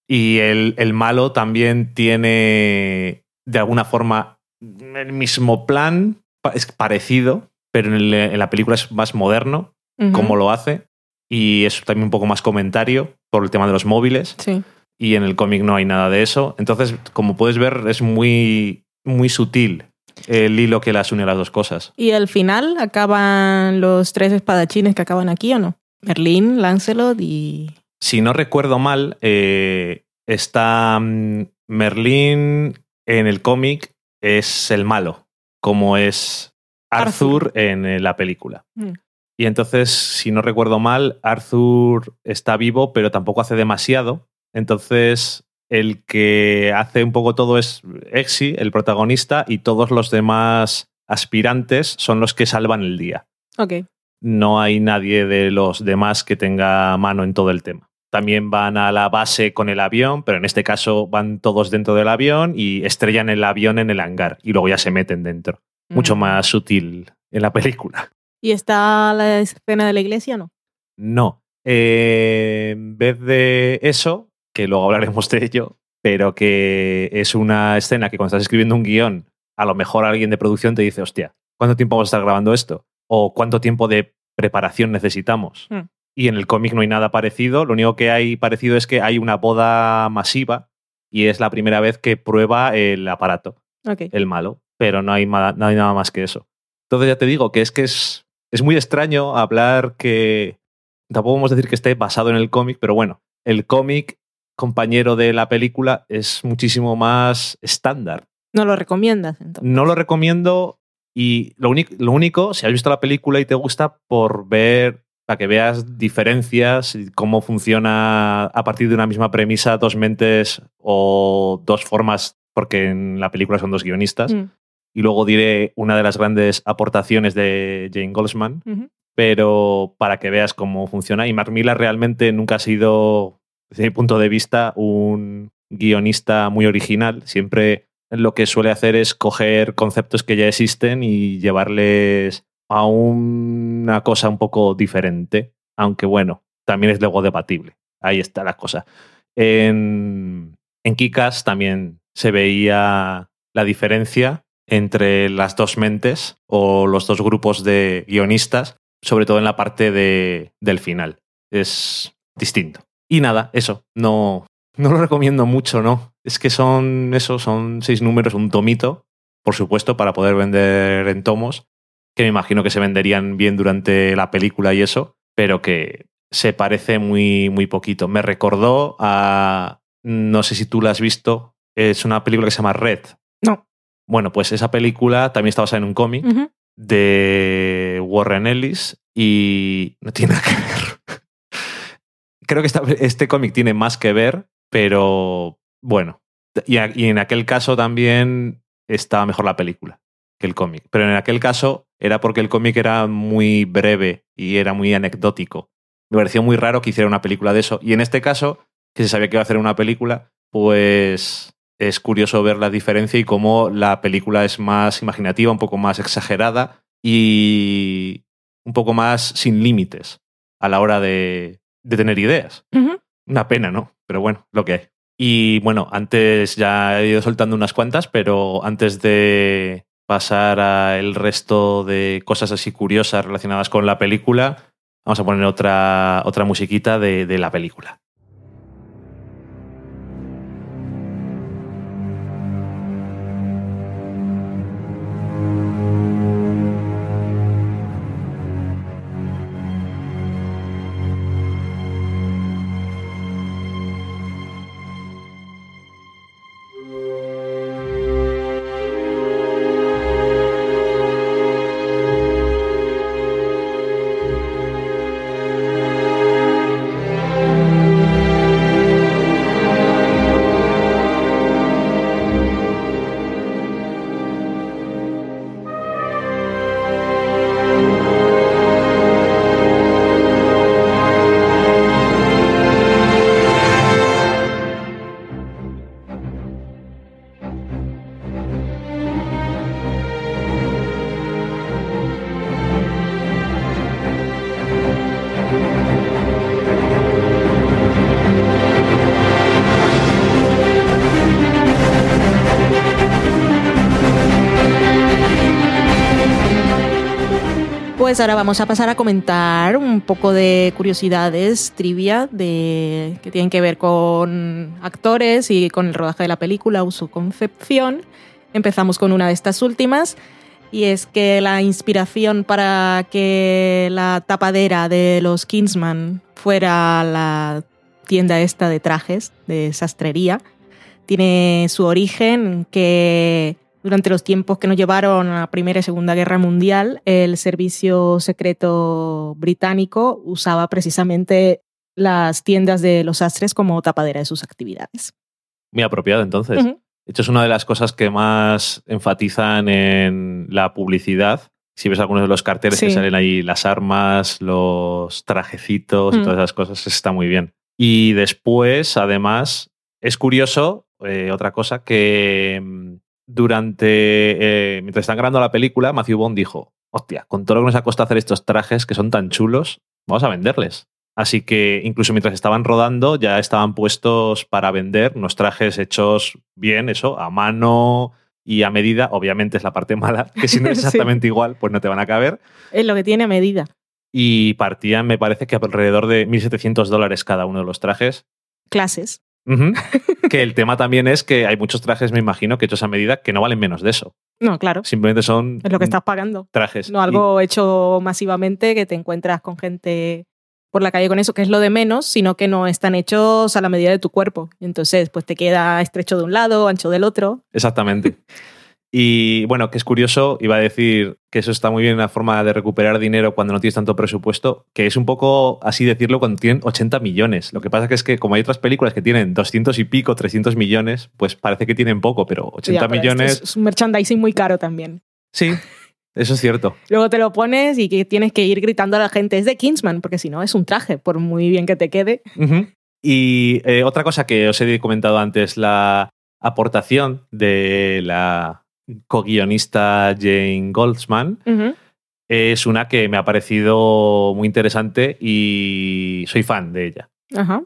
Y el, el malo también tiene de alguna forma el mismo plan, es parecido, pero en, el- en la película es más moderno, Ujú. cómo lo hace, y es también un poco más comentario por el tema de los móviles Sí. y en el cómic no hay nada de eso. Entonces, como puedes ver, es muy, muy sutil el hilo que las une a las dos cosas. ¿Y al final acaban los tres espadachines que acaban aquí o no? Merlín, Lancelot y... Si no recuerdo mal, eh, está mm, Merlín en el cómic es el malo, como es Arthur, en eh, la película. Mm. Y entonces, si no recuerdo mal, Arthur está vivo, pero tampoco hace demasiado. Entonces, el que hace un poco todo es Exi, el protagonista, y todos los demás aspirantes son los que salvan el día. Ok. No hay nadie de los demás que tenga mano en todo el tema. También van a la base con el avión, pero en este caso van todos dentro del avión y estrellan el avión en el hangar y luego ya se meten dentro. Mucho Mm. más sutil en la película. ¿Y está la escena de la iglesia o no? No. Eh, en vez de eso, que luego hablaremos de ello, pero que es una escena que cuando estás escribiendo un guion, a lo mejor alguien de producción te dice, hostia, ¿cuánto tiempo vamos a estar grabando esto? ¿O cuánto tiempo de preparación necesitamos? Hmm. Y en el cómic no hay nada parecido. Lo único que hay parecido es que hay una boda masiva y es la primera vez que prueba el aparato el malo, pero no hay, no hay nada más que eso. Entonces ya te digo que es que es, es muy extraño hablar que tampoco podemos decir que esté basado en el cómic, pero bueno, el cómic compañero de la película es muchísimo más estándar. ¿No lo recomiendas entonces? No lo recomiendo y lo, único- lo único, si has visto la película y te gusta, por ver, para que veas diferencias, y cómo funciona a partir de una misma premisa dos mentes o dos formas, porque en la película son dos guionistas. Mm, Y luego diré una de las grandes aportaciones de Jane Goldsman, pero para que veas cómo funciona. Y Mark Millar realmente nunca ha sido, desde mi punto de vista, un guionista muy original. Siempre lo que suele hacer es coger conceptos que ya existen y llevarles a una cosa un poco diferente, aunque bueno, también es luego debatible. Ahí está la cosa. En, en Kikas también se veía la diferencia entre las dos mentes o los dos grupos de guionistas, sobre todo en la parte de, del final. Es distinto. Y nada, eso, no, no lo recomiendo mucho, ¿no? Es que son eso, son seis números, un tomito, por supuesto, para poder vender en tomos, que me imagino que se venderían bien durante la película y eso, pero que se parece muy, muy poquito. Me recordó a, no sé si tú la has visto, es una película que se llama Red. No. Bueno, pues esa película también está basada en un cómic de Warren Ellis y no tiene nada que ver. Creo que esta- este cómic tiene más que ver, pero bueno. Y, y en aquel caso también estaba mejor la película que el cómic. Pero en aquel caso era porque el cómic era muy breve y era muy anecdótico. Me pareció muy raro que hiciera una película de eso. Y en este caso, que se sabía que iba a hacer una película, pues es curioso ver la diferencia y cómo la película es más imaginativa, un poco más exagerada y un poco más sin límites a la hora de, de tener ideas. Una pena, ¿no? Pero bueno, lo que hay. Y bueno, antes ya he ido soltando unas cuantas, pero antes de pasar al resto de cosas así curiosas relacionadas con la película, vamos a poner otra, otra musiquita de, de la película. Pues ahora vamos a pasar a comentar un poco de curiosidades, trivia, de, que tienen que ver con actores y con el rodaje de la película o su concepción. Empezamos con una de estas últimas y es que la inspiración para que la tapadera de los Kingsman fuera la tienda esta de trajes, de sastrería, tiene su origen que durante los tiempos que nos llevaron a la Primera y Segunda Guerra Mundial, el servicio secreto británico usaba precisamente las tiendas de los sastres como tapadera de sus actividades. Muy apropiado entonces. Ujú. De hecho, es una de las cosas que más enfatizan en la publicidad. Si ves algunos de los carteles que Sí. salen ahí, las armas, los trajecitos y Mm. todas esas cosas, está muy bien. Y después, además, es curioso, eh, otra cosa, que mm, durante, eh, mientras están grabando la película, Matthew Bond dijo, hostia, con todo lo que nos ha costado hacer estos trajes que son tan chulos, vamos a venderles. Así que incluso mientras estaban rodando ya estaban puestos para vender unos trajes hechos bien, eso, a mano y a medida. Obviamente es la parte mala, [laughs] que si no es Sí. exactamente igual, pues no te van a caber. Es lo que tiene a medida. Y partían, me parece que alrededor de 1.700 dólares cada uno de los trajes. Clases. [laughs] Que el tema también es que hay muchos trajes, me imagino, que hechos a medida que no valen menos de eso. No, claro. Simplemente son Es lo que estás pagando. trajes. No algo hecho masivamente que te encuentras con gente por la calle con eso, que es lo de menos, sino que no están hechos a la medida de tu cuerpo. Y entonces, pues te queda estrecho de un lado, ancho del otro. Exactamente. [laughs] Y bueno, que es curioso, iba a decir que eso está muy bien una forma de recuperar dinero cuando no tienes tanto presupuesto, que es un poco así decirlo cuando tienen 80 millones. Lo que pasa que es que como hay otras películas que tienen 200 y pico, 300 millones, pues parece que tienen poco, pero 80 Ya, pero esto millones, Es un merchandising muy caro también. sí, eso es cierto. [laughs] Luego te lo pones y que tienes que ir gritando a la gente, es de Kingsman, porque si no es un traje, por muy bien que te quede. Y eh, otra cosa que os he comentado antes, la aportación de la co-guionista Jane Goldsman, es una que me ha parecido muy interesante y soy fan de ella. Ajá.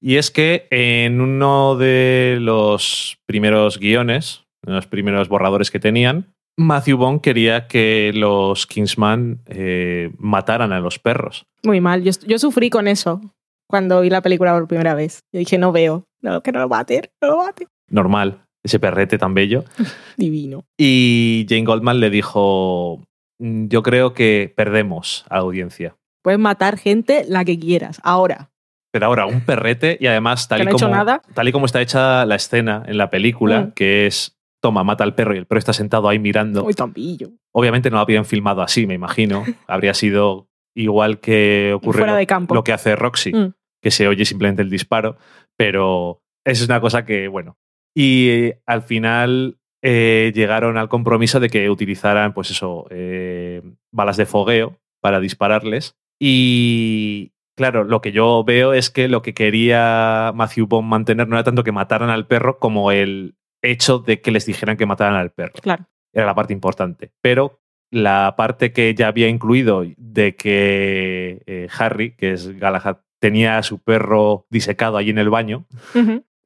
Y es que en uno de los primeros guiones, en los primeros borradores que tenían, Matthew Bond quería que los Kingsman eh, mataran a los perros. Muy mal. Yo, yo sufrí con eso cuando vi la película por primera vez. Yo dije, no veo. No, que no lo mate, no lo mate. Normal, ese perrete tan bello. [laughs] Divino. Y Jane Goldman le dijo, "Mm, yo creo que perdemos a la audiencia. Puedes matar gente la que quieras. Ahora. Pero ahora, un perrete y además tal y, no como, nada. tal y como está hecha la escena en la película, Mm. que es, toma, mata al perro y el perro está sentado ahí mirando. Muy tompillo. Obviamente no lo habrían filmado así, me imagino. [laughs] Habría sido igual que ocurre Fuera lo, de campo. lo que hace Roxy, Mm. que se oye simplemente el disparo, pero es una cosa que, bueno. Y eh, al final eh, llegaron al compromiso de que utilizaran, pues eso, eh, balas de fogueo para dispararles. Y claro, lo que yo veo es que lo que quería Matthew Bond mantener no era tanto que mataran al perro como el hecho de que les dijeran que mataran al perro Claro. era la parte importante. Pero la parte que ya había incluido de que eh, Harry, que es Galahad, tenía a su perro disecado allí en el baño,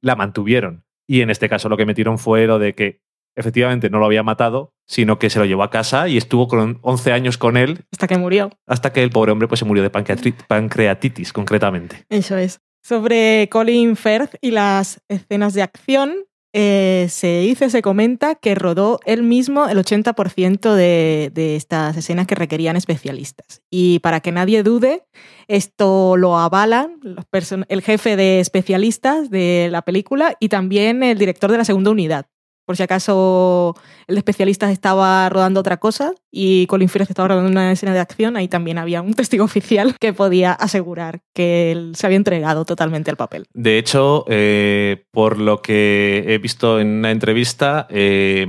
la mantuvieron. Y en este caso lo que metieron fue lo de que efectivamente no lo había matado, sino que se lo llevó a casa y estuvo con 11 años con él Hasta que murió. hasta que el pobre hombre pues, se murió de pancreati- pancreatitis, concretamente. Eso es. Sobre Colin Firth y las escenas de acción, eh, se dice, se comenta que rodó él mismo el 80% de, de estas escenas que requerían especialistas. Y para que nadie dude, esto lo avalan los el jefe de especialistas de la película y también el director de la segunda unidad. Por si acaso el de especialistas estaba rodando otra cosa y Colin Firth estaba rodando una escena de acción, ahí también había un testigo oficial que podía asegurar que él se había entregado totalmente al papel. De hecho, eh, por lo que he visto en una entrevista, eh,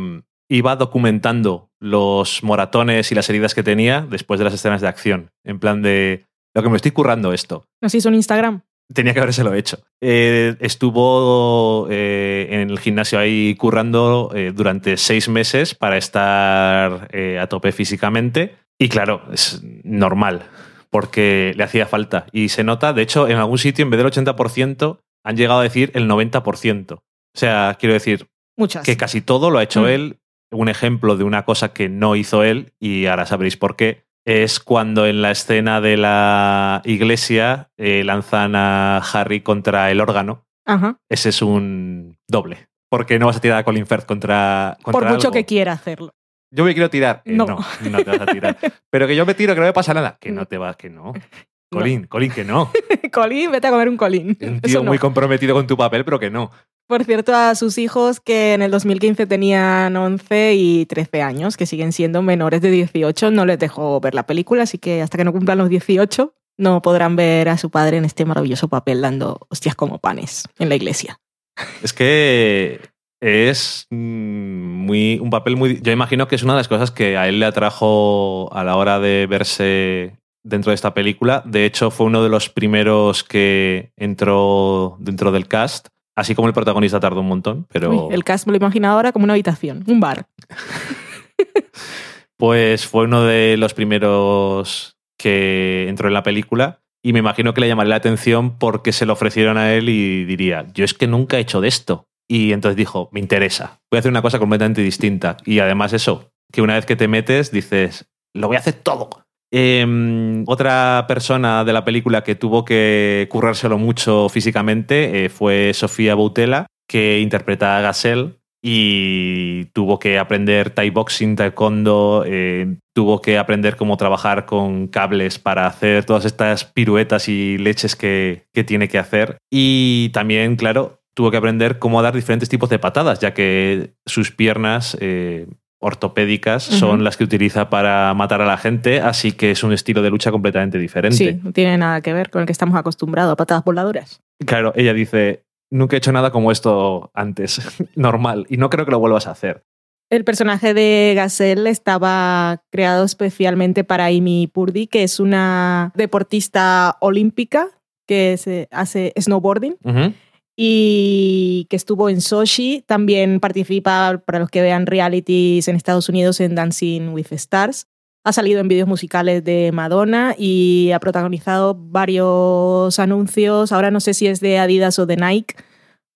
iba documentando los moratones y las heridas que tenía después de las escenas de acción. En plan de lo que me estoy currando esto. Nos hizo un Instagram. Tenía que habérselo hecho. Eh, estuvo eh, en el gimnasio ahí currando eh, durante seis meses para estar a tope físicamente. Y claro, es normal, porque le hacía falta. Y se nota, de hecho, en algún sitio, en vez del 80%, han llegado a decir el 90%. O sea, quiero decir Muchas. que casi todo lo ha hecho Mm. él. Un ejemplo de una cosa que no hizo él, y ahora sabréis por qué, es cuando en la escena de la iglesia eh, lanzan a Harry contra el órgano. Ajá. Ese es un doble, porque no vas a tirar a Colin Firth contra, contra Por mucho algo. que quiera hacerlo. Yo me quiero tirar. Eh, No. no. no, te vas a tirar. Pero que yo me tiro, que no me pasa nada. Que no te vas, que [laughs] no. Colin, Colin, que no. [laughs] colín, vete a comer un colín. Un tío no. muy comprometido con tu papel, pero que no. Por cierto, a sus hijos que en el 2015 tenían 11 y 13 años, que siguen siendo menores de 18, no les dejó ver la película, así que hasta que no cumplan los 18 no podrán ver a su padre en este maravilloso papel dando hostias como panes en la iglesia. Es que es mm, muy un papel muy. Yo imagino que es una de las cosas que a él le atrajo a la hora de verse dentro de esta película. De hecho, fue uno de los primeros que entró dentro del cast. Así como el protagonista tardó un montón, pero Uy, el cast me lo imagino ahora como una habitación, un bar. [laughs] pues fue uno de los primeros que entró en la película. Y me imagino que le llamaría la atención porque se lo ofrecieron a él y diría, yo es que nunca he hecho de esto. Y entonces dijo, me interesa, voy a hacer una cosa completamente distinta. Y además eso, que una vez que te metes dices, lo voy a hacer todo. Eh, otra persona de la película que tuvo que currárselo mucho físicamente eh, fue Sofía Boutella, que interpreta a Gazelle y tuvo que aprender Thai boxing, taekwondo, eh, tuvo que aprender cómo trabajar con cables para hacer todas estas piruetas y leches que, que tiene que hacer. Y también, claro, tuvo que aprender cómo dar diferentes tipos de patadas, ya que sus piernas eh, ortopédicas son las que utiliza para matar a la gente, así que es un estilo de lucha completamente diferente. Sí, no tiene nada que ver con el que estamos acostumbrados a patadas voladoras. Claro, ella dice, nunca he hecho nada como esto antes, [laughs] normal, y no creo que lo vuelvas a hacer. El personaje de Gazelle estaba creado especialmente para Amy Purdy, que es una deportista olímpica que se hace snowboarding. Y que estuvo en Sochi. También participa, para los que vean realities en Estados Unidos, en Dancing with Stars. Ha salido en vídeos musicales de Madonna y ha protagonizado varios anuncios. Ahora no sé si es de Adidas o de Nike,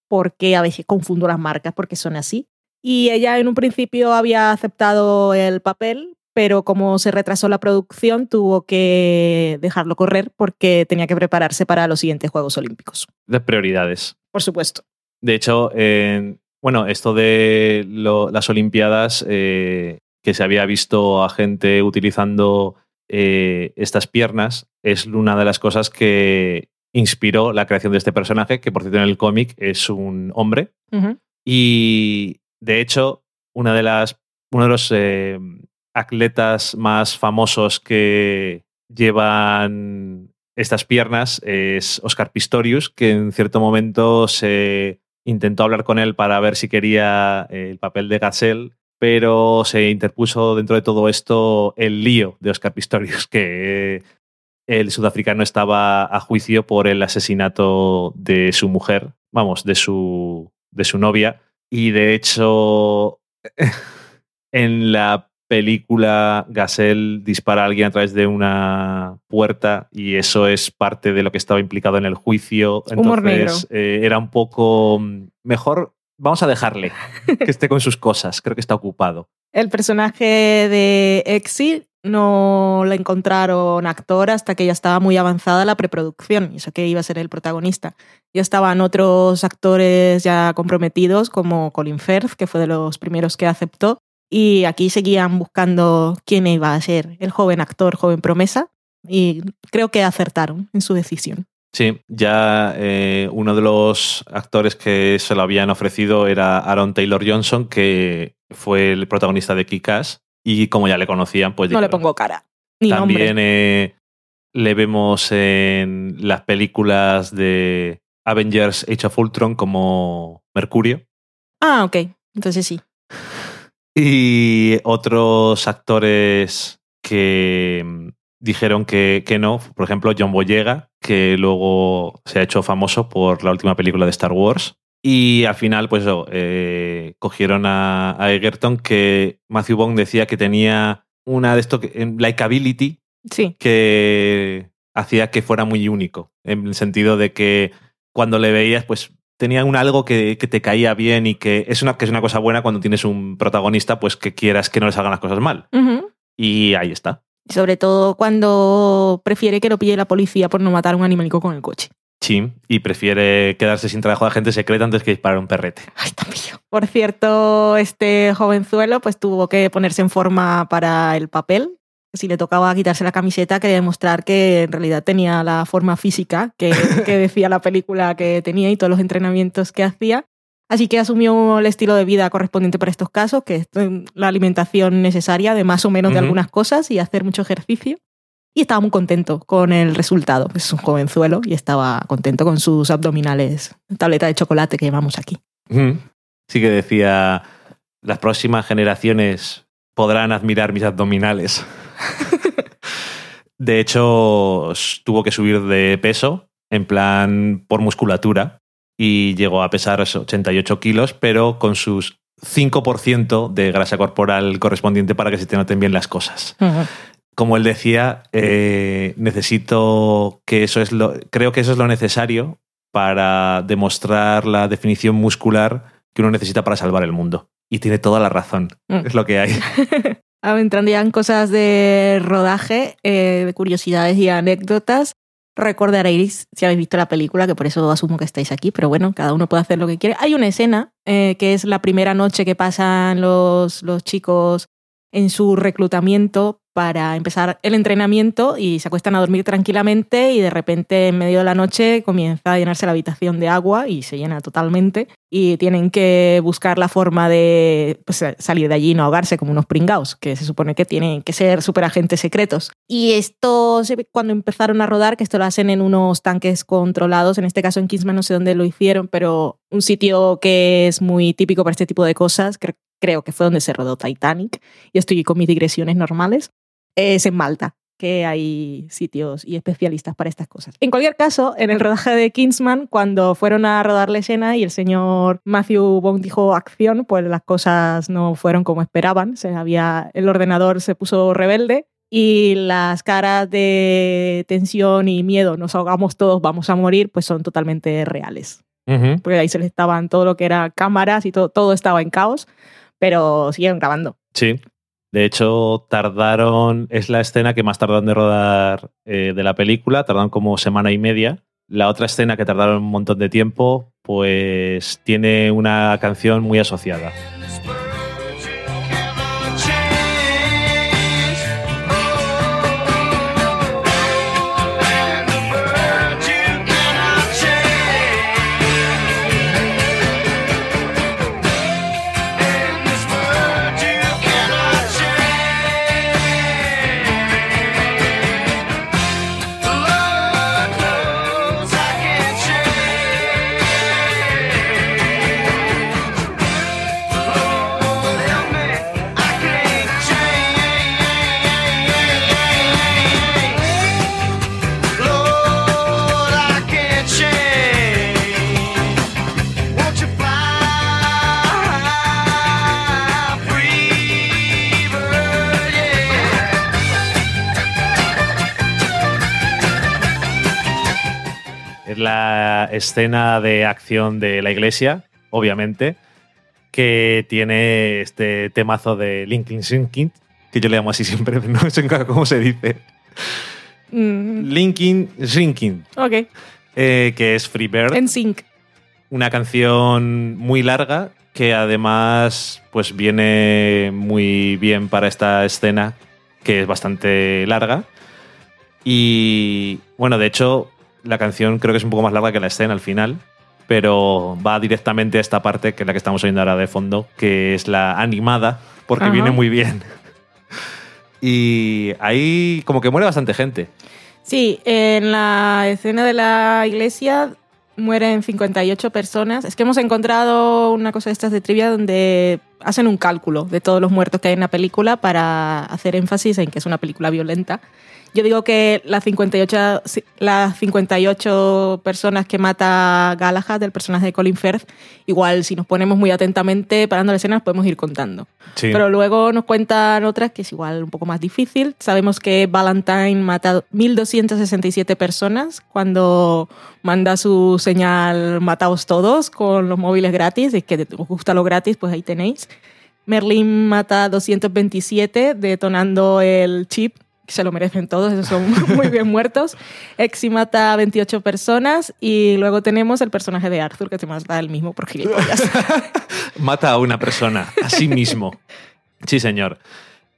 porque a veces confundo las marcas porque son así. Y ella en un principio había aceptado el papel, pero como se retrasó la producción, tuvo que dejarlo correr porque tenía que prepararse para los siguientes Juegos Olímpicos. De prioridades. Por supuesto. De hecho, en- bueno, esto de lo- las Olimpiadas, eh, que se había visto a gente utilizando eh, estas piernas, es una de las cosas que inspiró la creación de este personaje, que por cierto en el cómic es un hombre. Y de hecho, una de las, uno de los eh, atletas más famosos que llevan estas piernas es Oscar Pistorius, que en cierto momento se intentó hablar con él para ver si quería eh, el papel de Gazelle, pero se interpuso dentro de todo esto el lío de Oscar Pistorius, que el sudafricano estaba a juicio por el asesinato de su mujer, vamos, de su, de su novia, y de hecho, [laughs] en la película, Gazelle dispara a alguien a través de una puerta y eso es parte de lo que estaba implicado en el juicio. Entonces, eh, era un poco mm, mejor. Vamos a dejarle que esté con sus cosas. Creo que está ocupado. El personaje de Exit no la encontraron actor hasta que ya estaba muy avanzada la preproducción, y eso que iba a ser el protagonista. Ya estaban otros actores ya comprometidos, como Colin Firth, que fue de los primeros que aceptó, y aquí seguían buscando quién iba a ser el joven actor, joven promesa, y creo que acertaron en su decisión. Sí, ya eh, uno de los actores que se lo habían ofrecido era Aaron Taylor Johnson, que fue el protagonista de Kick-Ass, y como ya le conocían, pues No le pongo cara. Ni También eh, le vemos en las películas de Avengers Age of Ultron como Mercurio. Ah, ok. Entonces sí. [laughs] Y otros actores que mm, dijeron que, que no, por ejemplo, John Boyega, que luego se ha hecho famoso por la última película de Star Wars. Y al final, pues eh, cogieron a, a Egerton, que Matthew Bond decía que tenía una de esto, likability, Sí. que hacía que fuera muy único, en el sentido de que cuando le veías, pues tenía un algo que, que te caía bien y que es, una, que es una cosa buena cuando tienes un protagonista, pues que quieras que no le salgan las cosas mal. Y ahí está. Sobre todo cuando prefiere que lo pille la policía por no matar a un animalico con el coche. Chim y prefiere quedarse sin trabajo de agente secreta antes que disparar un perrete. Ay, está mío. Por cierto, este jovenzuelo pues tuvo que ponerse en forma para el papel. Si le tocaba quitarse la camiseta, quería demostrar que en realidad tenía la forma física que, [laughs] que decía la película que tenía y todos los entrenamientos que hacía. Así que asumió el estilo de vida correspondiente para estos casos, que es eh, la alimentación necesaria de más o menos de Ujú. algunas cosas y hacer mucho ejercicio. Y estaba muy contento con el resultado. Es un jovenzuelo y estaba contento con sus abdominales, tableta de chocolate que llevamos aquí. Ujú. Sí que decía, las próximas generaciones podrán admirar mis abdominales. [laughs] de hecho, tuvo que subir de peso, en plan por musculatura, y llegó a pesar esos 88 kilos, pero con sus 5% de grasa corporal correspondiente para que se te noten bien las cosas. Como él decía, eh, necesito que eso es lo. Creo que eso es lo necesario para demostrar la definición muscular que uno necesita para salvar el mundo. Y tiene toda la razón. Mm. Es lo que hay. [laughs] Ah, Entrando ya en cosas de rodaje, eh, de curiosidades y anécdotas, recordaréis, si habéis visto la película, que por eso asumo que estáis aquí, pero bueno, cada uno puede hacer lo que quiere. Hay una escena eh, que es la primera noche que pasan los, los chicos en su reclutamiento para empezar el entrenamiento y se acuestan a dormir tranquilamente y de repente en medio de la noche comienza a llenarse la habitación de agua y se llena totalmente y tienen que buscar la forma de pues, salir de allí y no ahogarse como unos pringaos, que se supone que tienen que ser superagentes secretos. Y esto cuando empezaron a rodar, que esto lo hacen en unos tanques controlados, en este caso en Kingsman no sé dónde lo hicieron, pero un sitio que es muy típico para este tipo de cosas, creo que fue donde se rodó Titanic, y estoy con mis digresiones normales, es en Malta que hay sitios y especialistas para estas cosas. En cualquier caso, en el rodaje de Kingsman, cuando fueron a rodar la escena y el señor Matthew Bond dijo acción, pues las cosas no fueron como esperaban. Se había, el ordenador se puso rebelde y las caras de tensión y miedo, nos ahogamos todos, vamos a morir, pues son totalmente reales. Ujú. Porque ahí se les estaban todo lo que era cámaras y todo, todo estaba en caos, pero siguieron grabando. Sí. De hecho, tardaron. Es la escena que más tardaron de rodar eh, de la película. Tardaron como semana y media. La otra escena que tardaron un montón de tiempo, pues tiene una canción muy asociada. Es la escena de acción de la iglesia, obviamente, que tiene este temazo de Linkin Sinking, que yo le llamo así siempre, pero [laughs] no sé cómo se dice. Mm, Linkin Sinking, ok, eh, que es Free Bird. en sync. una canción muy larga que además pues viene muy bien para esta escena que es bastante larga y bueno de hecho la canción creo que es un poco más larga que la escena al final pero va directamente a esta parte que es la que estamos oyendo ahora de fondo que es la animada porque Ajá. viene muy bien y ahí como que muere bastante gente Sí, en la escena de la iglesia mueren 58 personas. Es que hemos encontrado una cosa de estas de trivia donde hacen un cálculo de todos los muertos que hay en la película para hacer énfasis en que es una película violenta. Yo digo que las 58, sí, las 58 personas que mata Galahad, el personaje de Colin Firth, igual si nos ponemos muy atentamente parando la escena, las podemos ir contando. sí. Pero luego nos cuentan otras que es igual un poco más difícil. Sabemos que Valentine mata 1.267 personas cuando manda su señal mataos todos con los móviles gratis. Es que os gusta lo gratis, pues ahí tenéis. Merlin mata 227 detonando el chip se lo merecen todos, esos son [laughs] muy bien muertos. Exi mata a 28 personas y luego tenemos el personaje de Arthur, que se mata él mismo por gilipollas. [laughs] Mata a una persona, a sí mismo. Sí, señor.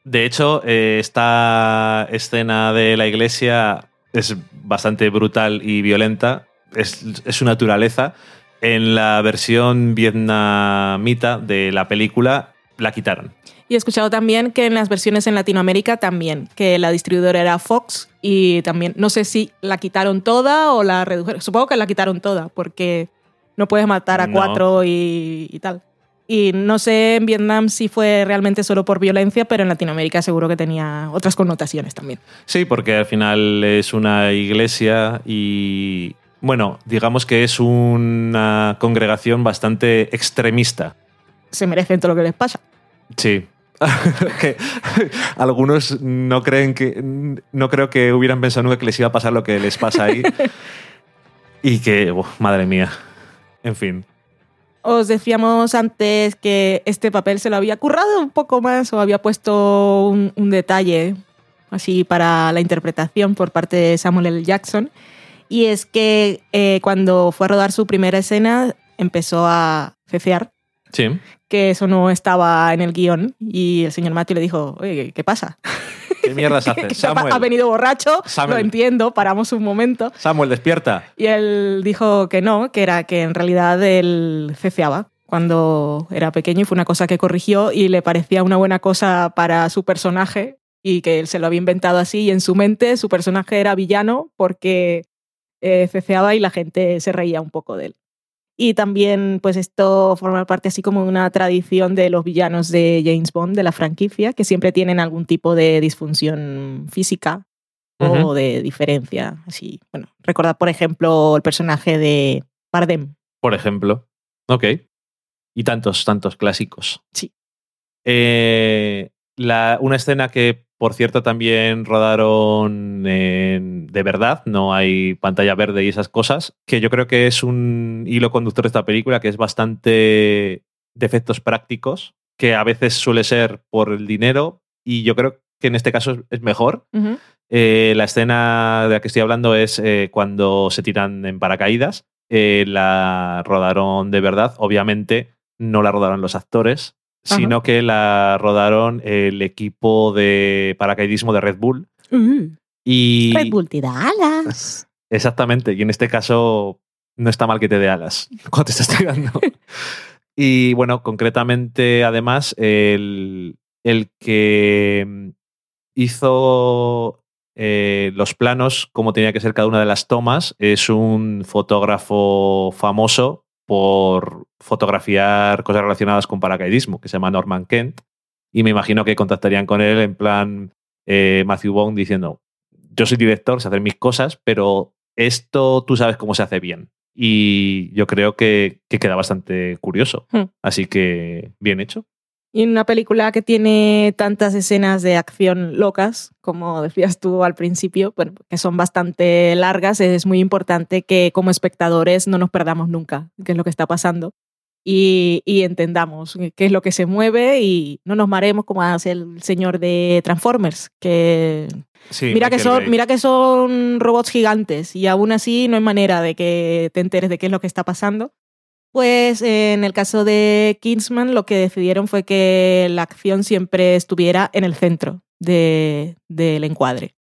De hecho, eh, esta escena de la iglesia es bastante brutal y violenta. Es su naturaleza. En la versión vietnamita de la película la quitaron. Y he escuchado también que en las versiones en Latinoamérica también, que la distribuidora era Fox y también, no sé si la quitaron toda o la redujeron. Supongo que la quitaron toda porque no puedes matar a No. cuatro y, y tal. Y no sé en Vietnam si fue realmente solo por violencia, pero en Latinoamérica seguro que tenía otras connotaciones también. Sí, porque al final es una iglesia y, bueno, digamos que es una congregación bastante extremista. Se merecen todo lo que les pasa. Sí. [laughs] que algunos no creen que no creo que hubieran pensado nunca que les iba a pasar lo que les pasa ahí. [laughs] Y que madre mía. En fin. Os decíamos antes que este papel se lo había currado un poco más o había puesto un, un detalle así para la interpretación por parte de Samuel L. Jackson. Y es que eh, cuando fue a rodar su primera escena empezó a cecear, sí que eso no estaba en el guion. Y el señor Matthew le dijo, oye, ¿qué pasa? qué mierdas ¿Qué [laughs] haces Samuel ha venido borracho, Samuel. lo entiendo, paramos un momento. Samuel despierta Y él dijo que no, que era que en realidad él ceceaba cuando era pequeño y fue una cosa que corrigió y le parecía una buena cosa para su personaje y que él se lo había inventado así y en su mente su personaje era villano porque eh, ceceaba y la gente se reía un poco de él. Y también, pues esto forma parte así como de una tradición de los villanos de James Bond, de la franquicia, que siempre tienen algún tipo de disfunción física o de diferencia. Así, bueno, recordad, por ejemplo, el personaje de Bardem. por ejemplo ok y tantos tantos clásicos Sí. Eh, la- una escena que, por cierto, también rodaron en- de verdad, no hay pantalla verde y esas cosas, que yo creo que es un hilo conductor de esta película que es bastante de efectos prácticos, que a veces suele ser por el dinero y yo creo que en este caso es- mejor. Eh, la escena de la que estoy hablando es eh, cuando se tiran en paracaídas. Eh, la rodaron de verdad. Obviamente no la rodaron los actores, Ajá. sino que la rodaron el equipo de paracaidismo de Red Bull. Uh, Y Red Bull te da alas. Exactamente. Y en este caso no está mal que te dé alas [laughs] cuando te estás tirando. [laughs] y bueno, concretamente, además, el, el que mm, hizo eh, los planos, como tenía que ser cada una de las tomas, es un fotógrafo famoso por fotografiar cosas relacionadas con paracaidismo, que se llama Norman Kent. Y me imagino que contactarían con él en plan eh, Matthew Bond diciendo, yo soy director, sé hacer mis cosas, pero esto tú sabes cómo se hace bien. Y yo creo que, que queda bastante curioso. Hmm. Así que bien hecho. Y en una película que tiene tantas escenas de acción locas, como decías tú al principio, bueno, que son bastante largas, es muy importante que como espectadores no nos perdamos nunca qué es lo que está pasando y, y entendamos qué es lo que se mueve y no nos maremos como hace el señor de Transformers, que Sí, mira, que son, Bay. mira que son robots gigantes y aún así no hay manera de que te enteres de qué es lo que está pasando. Pues eh, en el caso de Kingsman lo que decidieron fue que la acción siempre estuviera en el centro de- del encuadre.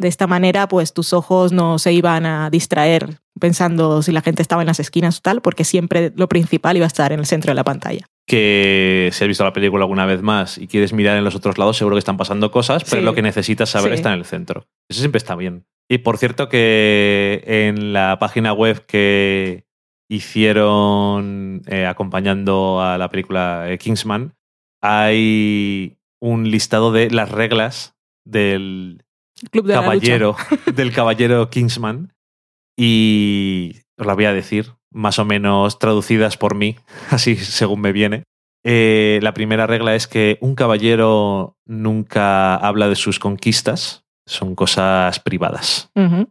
De esta manera, pues tus ojos no se iban a distraer pensando si la gente estaba en las esquinas o tal, porque siempre lo principal iba a estar en el centro de la pantalla. Que si has visto la película alguna vez más y quieres mirar en los otros lados, seguro que están pasando cosas, pero Sí. lo que necesitas saber Sí. está en el centro. Eso siempre está bien. Y por cierto que en la página web que hicieron eh, acompañando a la película eh, Kingsman, hay un listado de las reglas del Club de caballero, [laughs] [laughs] del caballero Kingsman. Y os la voy a decir, más o menos traducidas por mí, [laughs] así según me viene. Eh, la primera regla es que un caballero nunca habla de sus conquistas, son cosas privadas.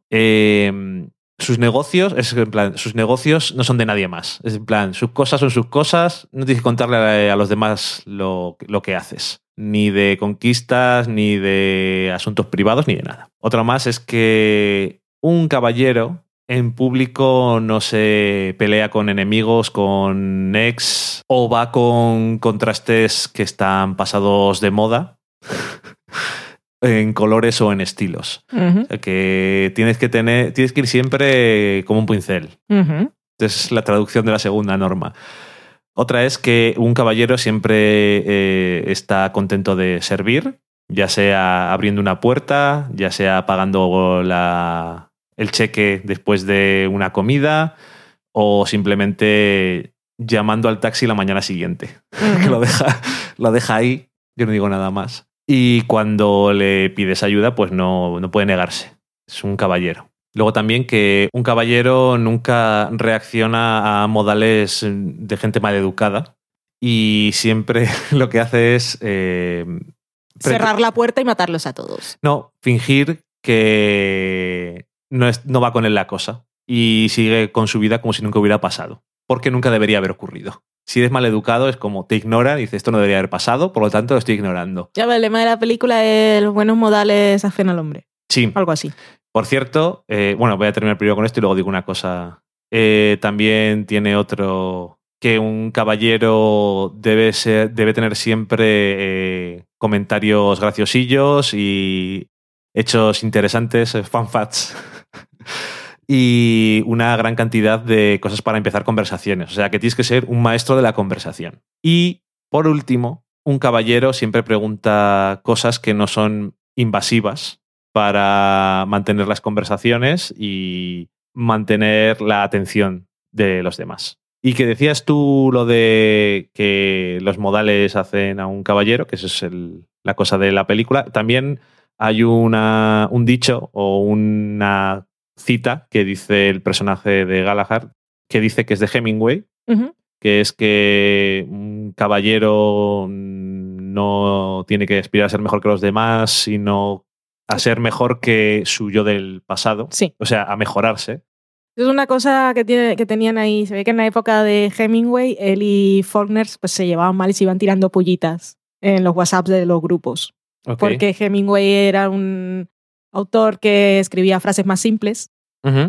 Eh, sus negocios, es en plan, sus negocios no son de nadie más. Es en plan, sus cosas son sus cosas, no tienes que contarle a, los demás lo, lo que haces. ni de conquistas, ni de asuntos privados, ni de nada. Otro más es que un caballero en público no se pelea con enemigos, con ex, o va con contrastes que están pasados de moda [laughs] en colores o en estilos. Ujú, O sea, que tienes que tener, tienes que ir siempre como un pincel. es la traducción de la segunda norma. Otra es que un caballero siempre eh, está contento de servir, ya sea abriendo una puerta, ya sea pagando la- el cheque después de una comida o simplemente llamando al taxi la mañana siguiente. [laughs] que lo deja, lo deja ahí, yo no digo nada más. Y cuando le pides ayuda, pues no, no puede negarse. Es un caballero. Luego también que un caballero nunca reacciona a modales de gente maleducada y siempre [laughs] lo que hace es... eh, Cerrar la puerta y matarlos a todos. No, fingir que no, es- no va con él la cosa y sigue con su vida como si nunca hubiera pasado, porque nunca debería haber ocurrido. Si eres maleducado es como te ignora y dices esto no debería haber pasado, por lo tanto lo estoy ignorando. Ya, el lema de la película es los buenos modales hacen al hombre. Sí, Algo así. Por cierto, eh, bueno, voy a terminar primero con esto y luego digo una cosa. Eh, también tiene otro que un caballero debe ser, debe tener siempre eh, comentarios graciosillos y hechos interesantes, fun facts. [laughs] y una gran cantidad de cosas para empezar conversaciones. O sea que tienes que ser un maestro de la conversación. Y por último, un caballero siempre pregunta cosas que no son invasivas para mantener las conversaciones y mantener la atención de los demás. Y que decías tú lo de que los modales hacen a un caballero, que eso es la cosa de la película. También hay una, un dicho o una cita que dice el personaje de Galahad, que dice que es de Hemingway, que es que un caballero no tiene que aspirar a ser mejor que los demás, sino a ser mejor que su yo del pasado. Sí. O sea, a mejorarse. Es una cosa que, tiene, que tenían ahí. Se ve que en la época de Hemingway, él y Faulkner pues, se llevaban mal y se iban tirando pollitas en los WhatsApps de los grupos. Porque Hemingway era un autor que escribía frases más simples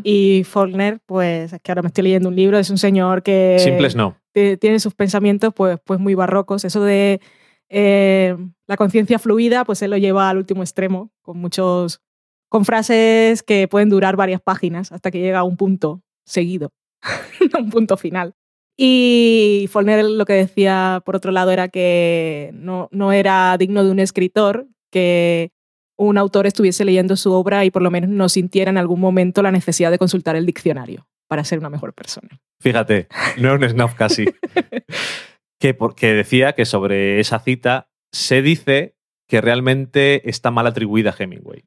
y Faulkner, pues es que ahora me estoy leyendo un libro, es un señor que Simples no. tiene sus pensamientos pues, pues muy barrocos. Eso de eh, la conciencia fluida, pues él lo lleva al último extremo, con muchos, con frases que pueden durar varias páginas hasta que llega a un punto seguido, [laughs] un punto final. Y Faulkner lo que decía, por otro lado, era que no, no era digno de un escritor que un autor estuviese leyendo su obra y por lo menos no sintiera en algún momento la necesidad de consultar el diccionario para ser una mejor persona. Fíjate, no es un snuff casi. [laughs] que, por- que decía que sobre esa cita se dice que realmente está mal atribuida a Hemingway.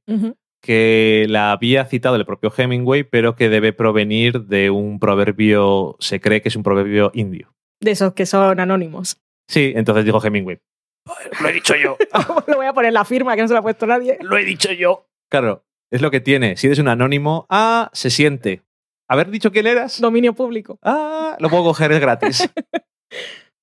Que la había citado el propio Hemingway, pero que debe provenir de un proverbio, se cree que es un proverbio indio. De esos que son anónimos. Sí, entonces dijo Hemingway. Lo he dicho yo, [laughs] Lo voy a poner la firma que no se la ha puesto nadie. lo he dicho yo. Claro, es lo que tiene. Si eres un anónimo, ah, se siente. ¿Haber dicho quién eras? Dominio público. Ah, lo puedo coger, es gratis. [laughs]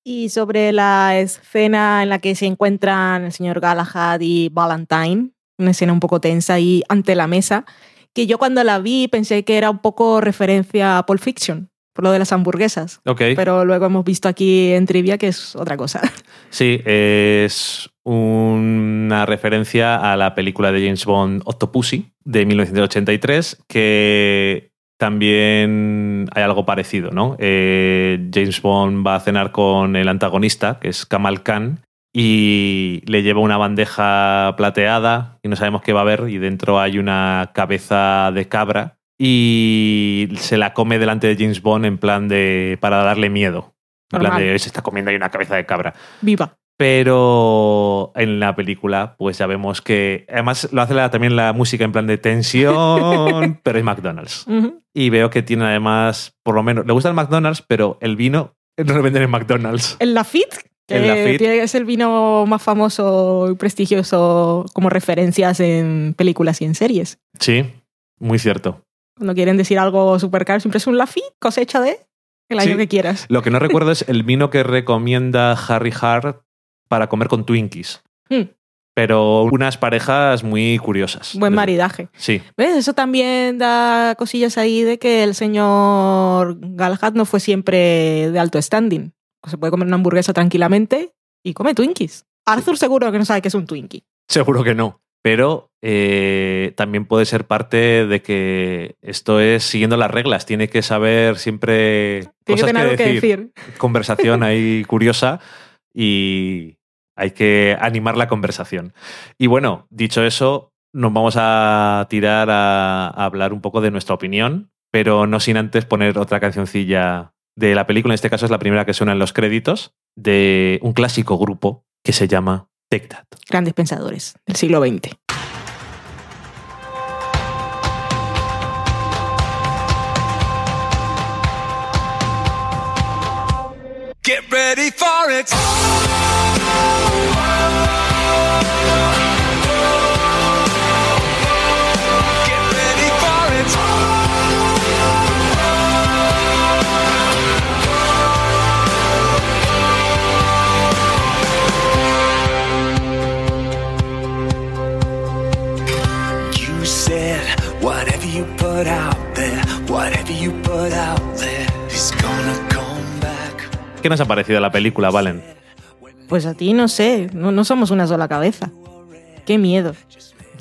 Y sobre la escena en la que se encuentran el señor Galahad y Valentine, una escena un poco tensa ahí ante la mesa, que yo cuando la vi pensé que era un poco referencia a Pulp Fiction, por lo de las hamburguesas. Ok. Pero luego hemos visto aquí en Trivia que es otra cosa. [laughs] Sí, es una referencia a la película de James Bond Octopussy de 1983, que también hay algo parecido, ¿no? Eh, James Bond va a cenar con el antagonista, que es Kamal Khan, y le lleva una bandeja plateada y no sabemos qué va a haber y dentro hay una cabeza de cabra y se la come delante de James Bond en plan de para darle miedo. En plan Normal. de se está comiendo ahí una cabeza de cabra. Viva. Pero en la película, pues ya vemos que. Además, lo hace la- también la música en plan de tensión, [laughs] pero es McDonald's. Y veo que tiene además, por lo menos, le gusta el McDonald's, pero el vino no lo venden en McDonald's. El Lafitte, que El Lafite. tiene- es el vino más famoso y prestigioso como referencias en películas y en series. Sí, muy cierto. Cuando quieren decir algo súper caro, siempre es un Lafitte, cosecha de el año Sí. que quieras. Lo que no recuerdo es el vino que recomienda Harry Hart para comer con Twinkies. Hmm. Pero unas parejas muy curiosas. Buen maridaje. Sí. ¿Ves? Eso también da cosillas ahí de que el señor Galahad no fue siempre de alto standing. Se puede comer una hamburguesa tranquilamente y come Twinkies. Arthur seguro que no sabe que es un Twinkie. Seguro que no. Pero eh, también puede ser parte de que esto es siguiendo las reglas. Tiene que saber siempre Tiene que cosas tener algo que decir. Conversación [laughs] ahí curiosa y hay que animar la conversación. Y bueno, dicho eso, nos vamos a tirar a, a hablar un poco de nuestra opinión, pero no sin antes poner otra cancioncilla de la película. En este caso es la primera que suena en los créditos de un clásico grupo que se llama Grandes pensadores del siglo XX. Get ready for it. ¿Qué nos ha parecido la película, Valen? Pues a ti no sé, no, no somos una sola cabeza. Qué miedo.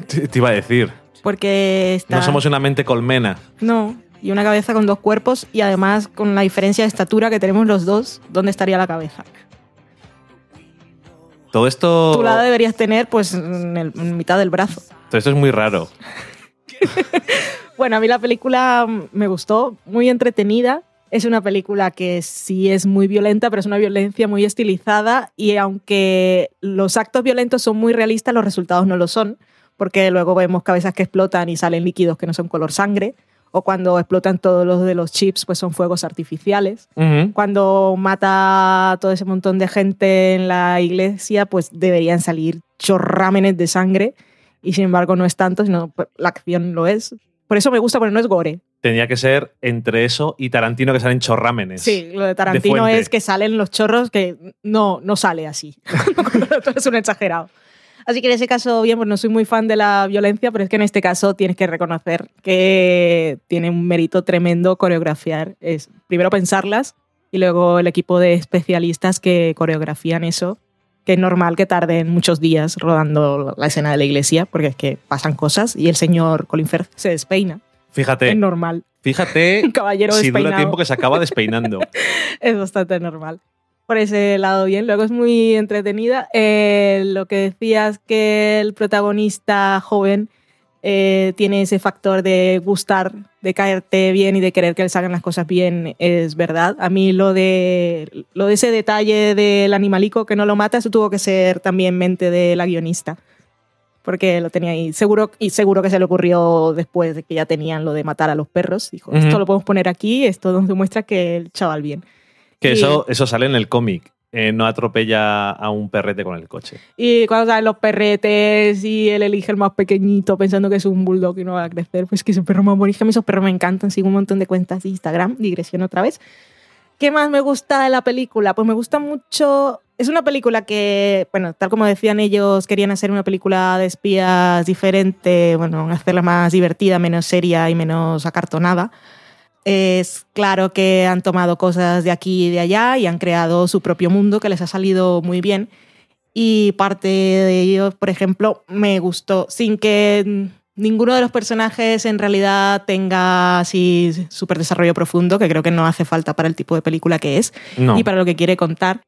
Te te iba a decir. Porque está... No somos una mente colmena. No, y una cabeza con dos cuerpos y además con la diferencia de estatura que tenemos los dos, ¿dónde estaría la cabeza? Todo esto, Tú la deberías tener pues en, el- en mitad del brazo. todo esto es muy raro. [laughs] Bueno, a mí la película me gustó, muy entretenida. Es una película que sí es muy violenta, pero es una violencia muy estilizada y aunque los actos violentos son muy realistas, los resultados no lo son, porque luego vemos cabezas que explotan y salen líquidos que no son color sangre, o cuando explotan todos los de los chips, pues son fuegos artificiales. Ujú. Cuando mata a todo ese montón de gente en la iglesia, pues deberían salir chorrámenes de sangre y sin embargo no es tanto, sino pues, la acción lo es. Por eso me gusta, porque no es gore. Tenía que ser entre eso y Tarantino que salen chorrámenes. Sí, lo de Tarantino fuente. es que salen los chorros que no, no sale así. [laughs] [laughs] Es un exagerado. Así que en ese caso, bien, pues no soy muy fan de la violencia, pero es que en este caso tienes que reconocer que tiene un mérito tremendo coreografiar. Es primero pensarlas y luego el equipo de especialistas que coreografían eso, que es normal que tarden muchos días rodando la escena de la iglesia, porque es que pasan cosas y el señor Colin Firth se despeina. Fíjate, Es normal. fíjate [laughs] Un caballero si dura despeinado. tiempo que se acaba despeinando. [laughs] es bastante normal. Por ese lado, bien. Luego es muy entretenida. Eh, lo que decías que el protagonista joven eh, tiene ese factor de gustar, de caerte bien y de querer que le salgan las cosas bien, es verdad. A mí lo de, lo de ese detalle del animalico que no lo mata, eso tuvo que ser también mente de la guionista. Porque lo tenía ahí. Seguro, y seguro que se le ocurrió después de que ya tenían lo de matar a los perros. Dijo, esto lo podemos poner aquí, esto nos demuestra que el chaval bien. Que Y- eso, eso sale en el cómic. Eh, no atropella a un perrete con el coche. Y cuando salen los perretes y él elige el más pequeñito pensando que es un bulldog y no va a crecer, pues que ese perro más bonito. Esos perros me encantan, sigo un montón de cuentas de Instagram, digresión otra vez. ¿Qué más me gusta de la película? Pues me gusta mucho... Es una película que, bueno, tal como decían ellos, querían hacer una película de espías diferente, bueno, hacerla más divertida, menos seria y menos acartonada. Es claro que han tomado cosas de aquí y de allá y han creado su propio mundo que les ha salido muy bien. Y parte de ello, por ejemplo, me gustó, sin que ninguno de los personajes en realidad tenga así súper desarrollo profundo, que creo que no hace falta para el tipo de película que es No. y para lo que quiere contar.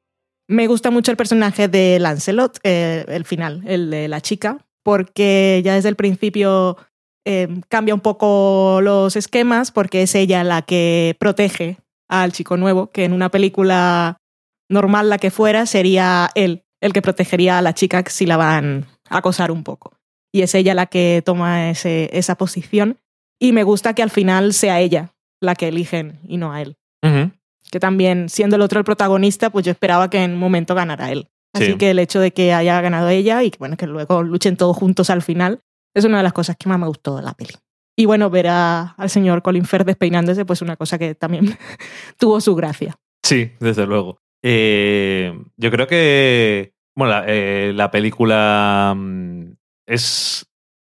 Me gusta mucho el personaje de Lancelot, eh, el final, el de la chica, porque ya desde el principio eh, cambia un poco los esquemas, porque es ella la que protege al chico nuevo, que en una película normal la que fuera sería él el que protegería a la chica si la van a acosar un poco. Y es ella la que toma ese- esa posición. Y me gusta que al final sea ella la que eligen y no a él que también, siendo el otro el protagonista, pues yo esperaba que en un momento ganara él. Así Sí. que el hecho de que haya ganado ella y que, bueno, que luego luchen todos juntos al final es una de las cosas que más me gustó de la peli. Y bueno, ver a- al señor Colin Firth despeinándose, pues una cosa que también [laughs] tuvo su gracia. Sí, desde luego. Eh, yo creo que Bueno, la, eh, la película mm, es...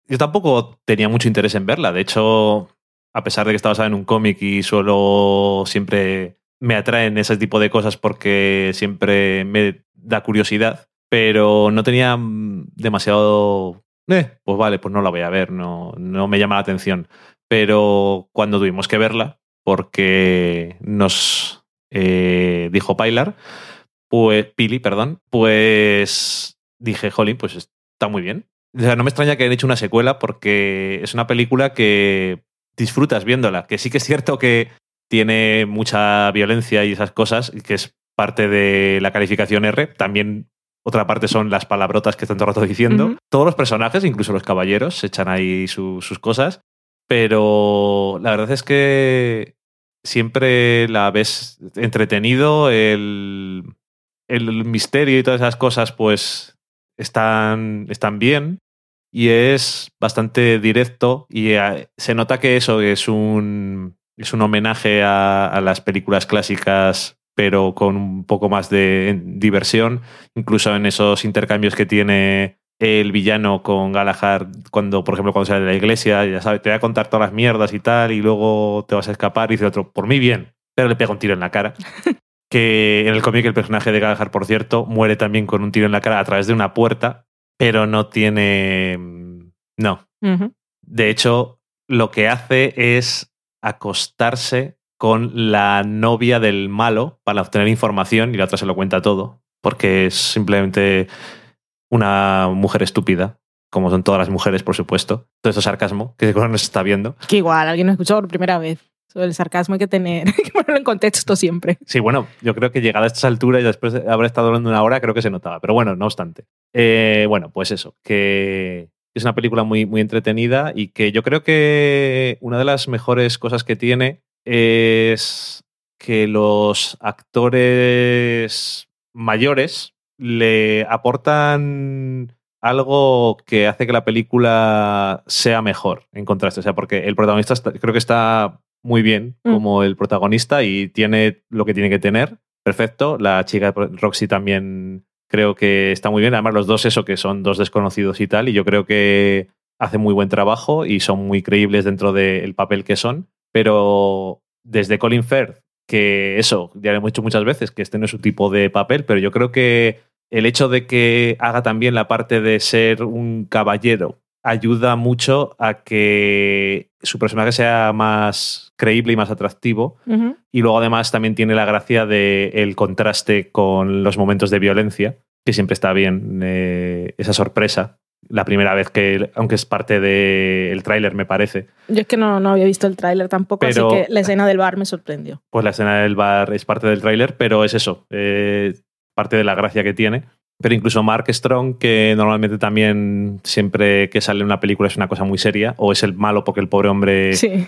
Yo tampoco tenía mucho interés en verla. De hecho, a pesar de que está basada en un cómic y solo siempre me atraen ese tipo de cosas porque siempre me da curiosidad, pero no tenía mm, demasiado... Eh, pues vale, pues no la voy a ver, no, no me llama la atención. Pero cuando tuvimos que verla, porque nos eh, dijo Pilar, pues Pili, perdón, pues dije, jolín, pues está muy bien. O sea, no me extraña que hayan hecho una secuela porque es una película que disfrutas viéndola, que sí que es cierto que tiene mucha violencia y esas cosas, que es parte de la calificación R. También otra parte son las palabrotas que están todo el rato diciendo. Todos los personajes, incluso los caballeros, se echan ahí su- sus cosas. Pero la verdad es que siempre la ves entretenido, el, el misterio y todas esas cosas, pues están, están bien. Y es bastante directo. Y eh, se nota que eso es un, es un homenaje a, a las películas clásicas, pero con un poco más de diversión. Incluso en esos intercambios que tiene el villano con Galahad cuando, por ejemplo, cuando sale de la iglesia, ya sabes, te voy a contar todas las mierdas y tal, y luego te vas a escapar y dice otro, por mí bien, pero le pega un tiro en la cara. [laughs] que en el cómic el personaje de Galahad, por cierto, muere también con un tiro en la cara a través de una puerta, pero no tiene... No. Ujú. De hecho, lo que hace es acostarse con la novia del malo para obtener información y la otra se lo cuenta todo, porque es simplemente una mujer estúpida, como son todas las mujeres, por supuesto. Todo esto es sarcasmo, que seguro no se está viendo. Que igual, alguien lo escuchó por primera vez. Sobre el sarcasmo hay que tener, [laughs] hay que ponerlo en contexto siempre. Sí, bueno, yo creo que llegada a estas alturas y después de haber estado hablando una hora, creo que se notaba. Pero bueno, no obstante. Eh, bueno, pues eso, que es una película muy, muy entretenida y que yo creo que una de las mejores cosas que tiene es que los actores mayores le aportan algo que hace que la película sea mejor en contraste. O sea, porque el protagonista está- creo que está muy bien Mm. como el protagonista y tiene lo que tiene que tener. Perfecto. La chica Roxy también creo que está muy bien. Además, los dos, eso, que son dos desconocidos y tal. Y yo creo que hacen muy buen trabajo y son muy creíbles dentro del papel que son. Pero desde Colin Firth, que eso, ya lo hemos dicho muchas veces, que este no es su tipo de papel, pero yo creo que el hecho de que haga también la parte de ser un caballero ayuda mucho a que su personaje sea más creíble y más atractivo. Y luego además también tiene la gracia del contraste con los momentos de violencia, que siempre está bien eh, esa sorpresa. La primera vez que, aunque es parte del tráiler me parece, Yo es que no, no había visto el tráiler tampoco, Pero- así que la escena del bar me sorprendió. pues la escena del bar es parte del tráiler, pero es eso, eh, parte de la gracia que tiene. Pero incluso Mark Strong, que normalmente también siempre que sale una película es una cosa muy seria, o es el malo porque el pobre hombre Sí.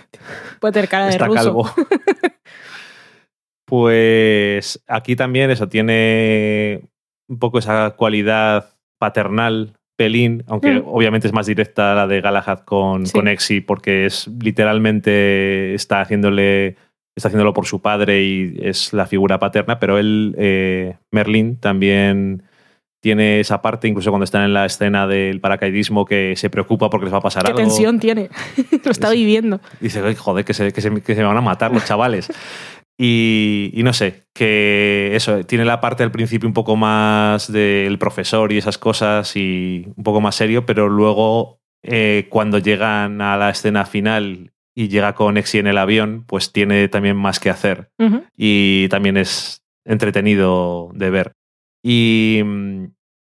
Puede tener cara de está ruso. calvo. [laughs] pues aquí también eso tiene un poco esa cualidad paternal, pelín, aunque Mm. obviamente es más directa la de Galahad con, Sí. con Exi, porque es literalmente está haciéndole está haciéndolo por su padre y es la figura paterna, pero él, eh, Merlin, también tiene esa parte, incluso cuando están en la escena del paracaidismo, que se preocupa porque les va a pasar Qué algo. tensión tiene. [laughs] Lo está viviendo. Dice, "Ay, joder, que se, que, se, que se me van a matar los chavales. [laughs] Y, y no sé, que eso, tiene la parte al principio un poco más del profesor y esas cosas y un poco más serio, pero luego eh, cuando llegan a la escena final y llega con Exi en el avión, pues tiene también más que hacer Ujú. y también es entretenido de ver. Y,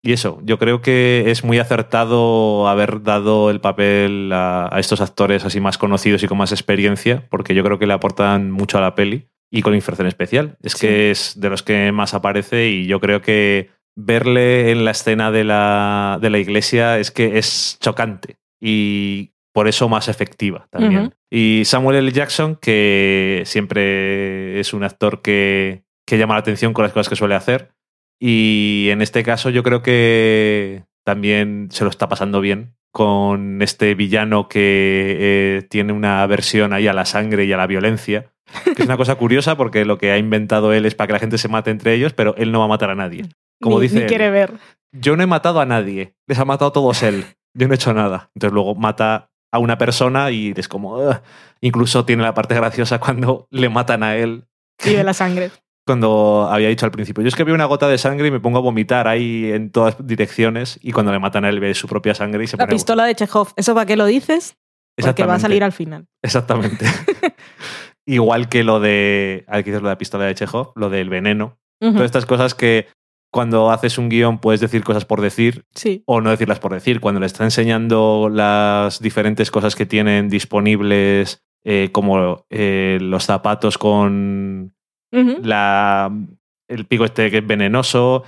y eso, yo creo que es muy acertado haber dado el papel a, a estos actores así más conocidos y con más experiencia, porque yo creo que le aportan mucho a la peli y Firth en especial. Es Sí. que es de los que más aparece y yo creo que verle en la escena de la, de la iglesia es que es chocante y por eso más efectiva también. Y Samuel L. Jackson, que siempre es un actor que, que llama la atención con las cosas que suele hacer. Y en este caso yo creo que también se lo está pasando bien con este villano que eh, tiene una aversión ahí a la sangre y a la violencia. Que es una cosa curiosa porque lo que ha inventado él es para que la gente se mate entre ellos, pero él no va a matar a nadie. Como ni, dice ni él. quiere ver. yo no he matado a nadie, les ha matado a todos él, yo no he hecho nada. Entonces luego mata a una persona y es como... "Ugh". Incluso tiene la parte graciosa cuando le matan a él, Y de la sangre. [laughs] cuando había dicho al principio, yo es que veo una gota de sangre y me pongo a vomitar ahí en todas direcciones y cuando le matan a él ve su propia sangre y se La pone... pistola de Chekhov. ¿Eso para qué lo dices? Porque va a salir al final. Exactamente. [laughs] Igual que lo de. Aquí dices lo de la pistola de Chekhov, lo del veneno. Todas estas cosas que cuando haces un guion puedes decir cosas por decir Sí. o no decirlas por decir. Cuando le está enseñando las diferentes cosas que tienen disponibles, eh, como eh, los zapatos con la, el pico este que es venenoso,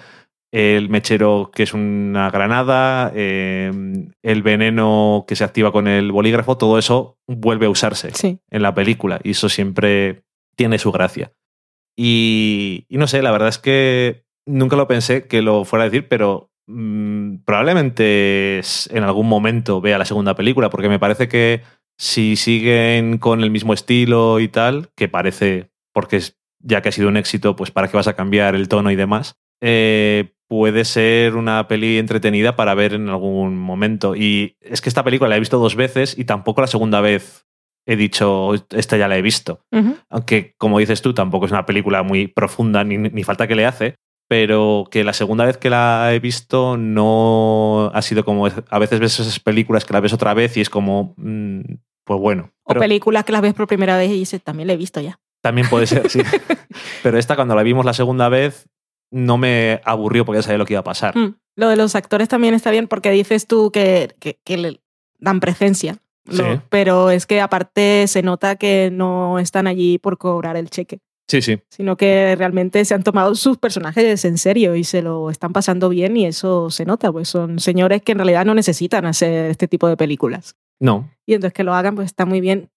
el mechero que es una granada, eh, el veneno que se activa con el bolígrafo, todo eso vuelve a usarse Sí. en la película y eso siempre tiene su gracia. Y, y no sé, la verdad es que nunca lo pensé que lo fuera a decir, pero mm, probablemente en algún momento vea la segunda película, porque me parece que si siguen con el mismo estilo y tal, que parece, porque ya que ha sido un éxito, pues para qué vas a cambiar el tono y demás, eh, puede ser una peli entretenida para ver en algún momento. Y es que esta película la he visto dos veces y tampoco la segunda vez he dicho, esta ya la he visto. Aunque, como dices tú, tampoco es una película muy profunda ni, ni falta que le hace, pero que la segunda vez que la he visto no ha sido como... A veces ves esas películas que la ves otra vez y es como... mm, pues bueno. O películas que las ves por primera vez y dices, también la he visto ya. también puede ser, sí. [laughs] pero esta cuando la vimos la segunda vez no me aburrió porque ya sabía lo que iba a pasar. Mm. Lo de los actores también está bien porque dices tú que, que, que le dan presencia. Lo- Sí. Pero es que aparte se nota que no están allí por cobrar el cheque, Sí, sí. sino que realmente se han tomado sus personajes en serio y se lo están pasando bien y eso se nota, pues son señores que en realidad no necesitan hacer este tipo de películas. No. Y entonces que lo hagan, pues está muy bien.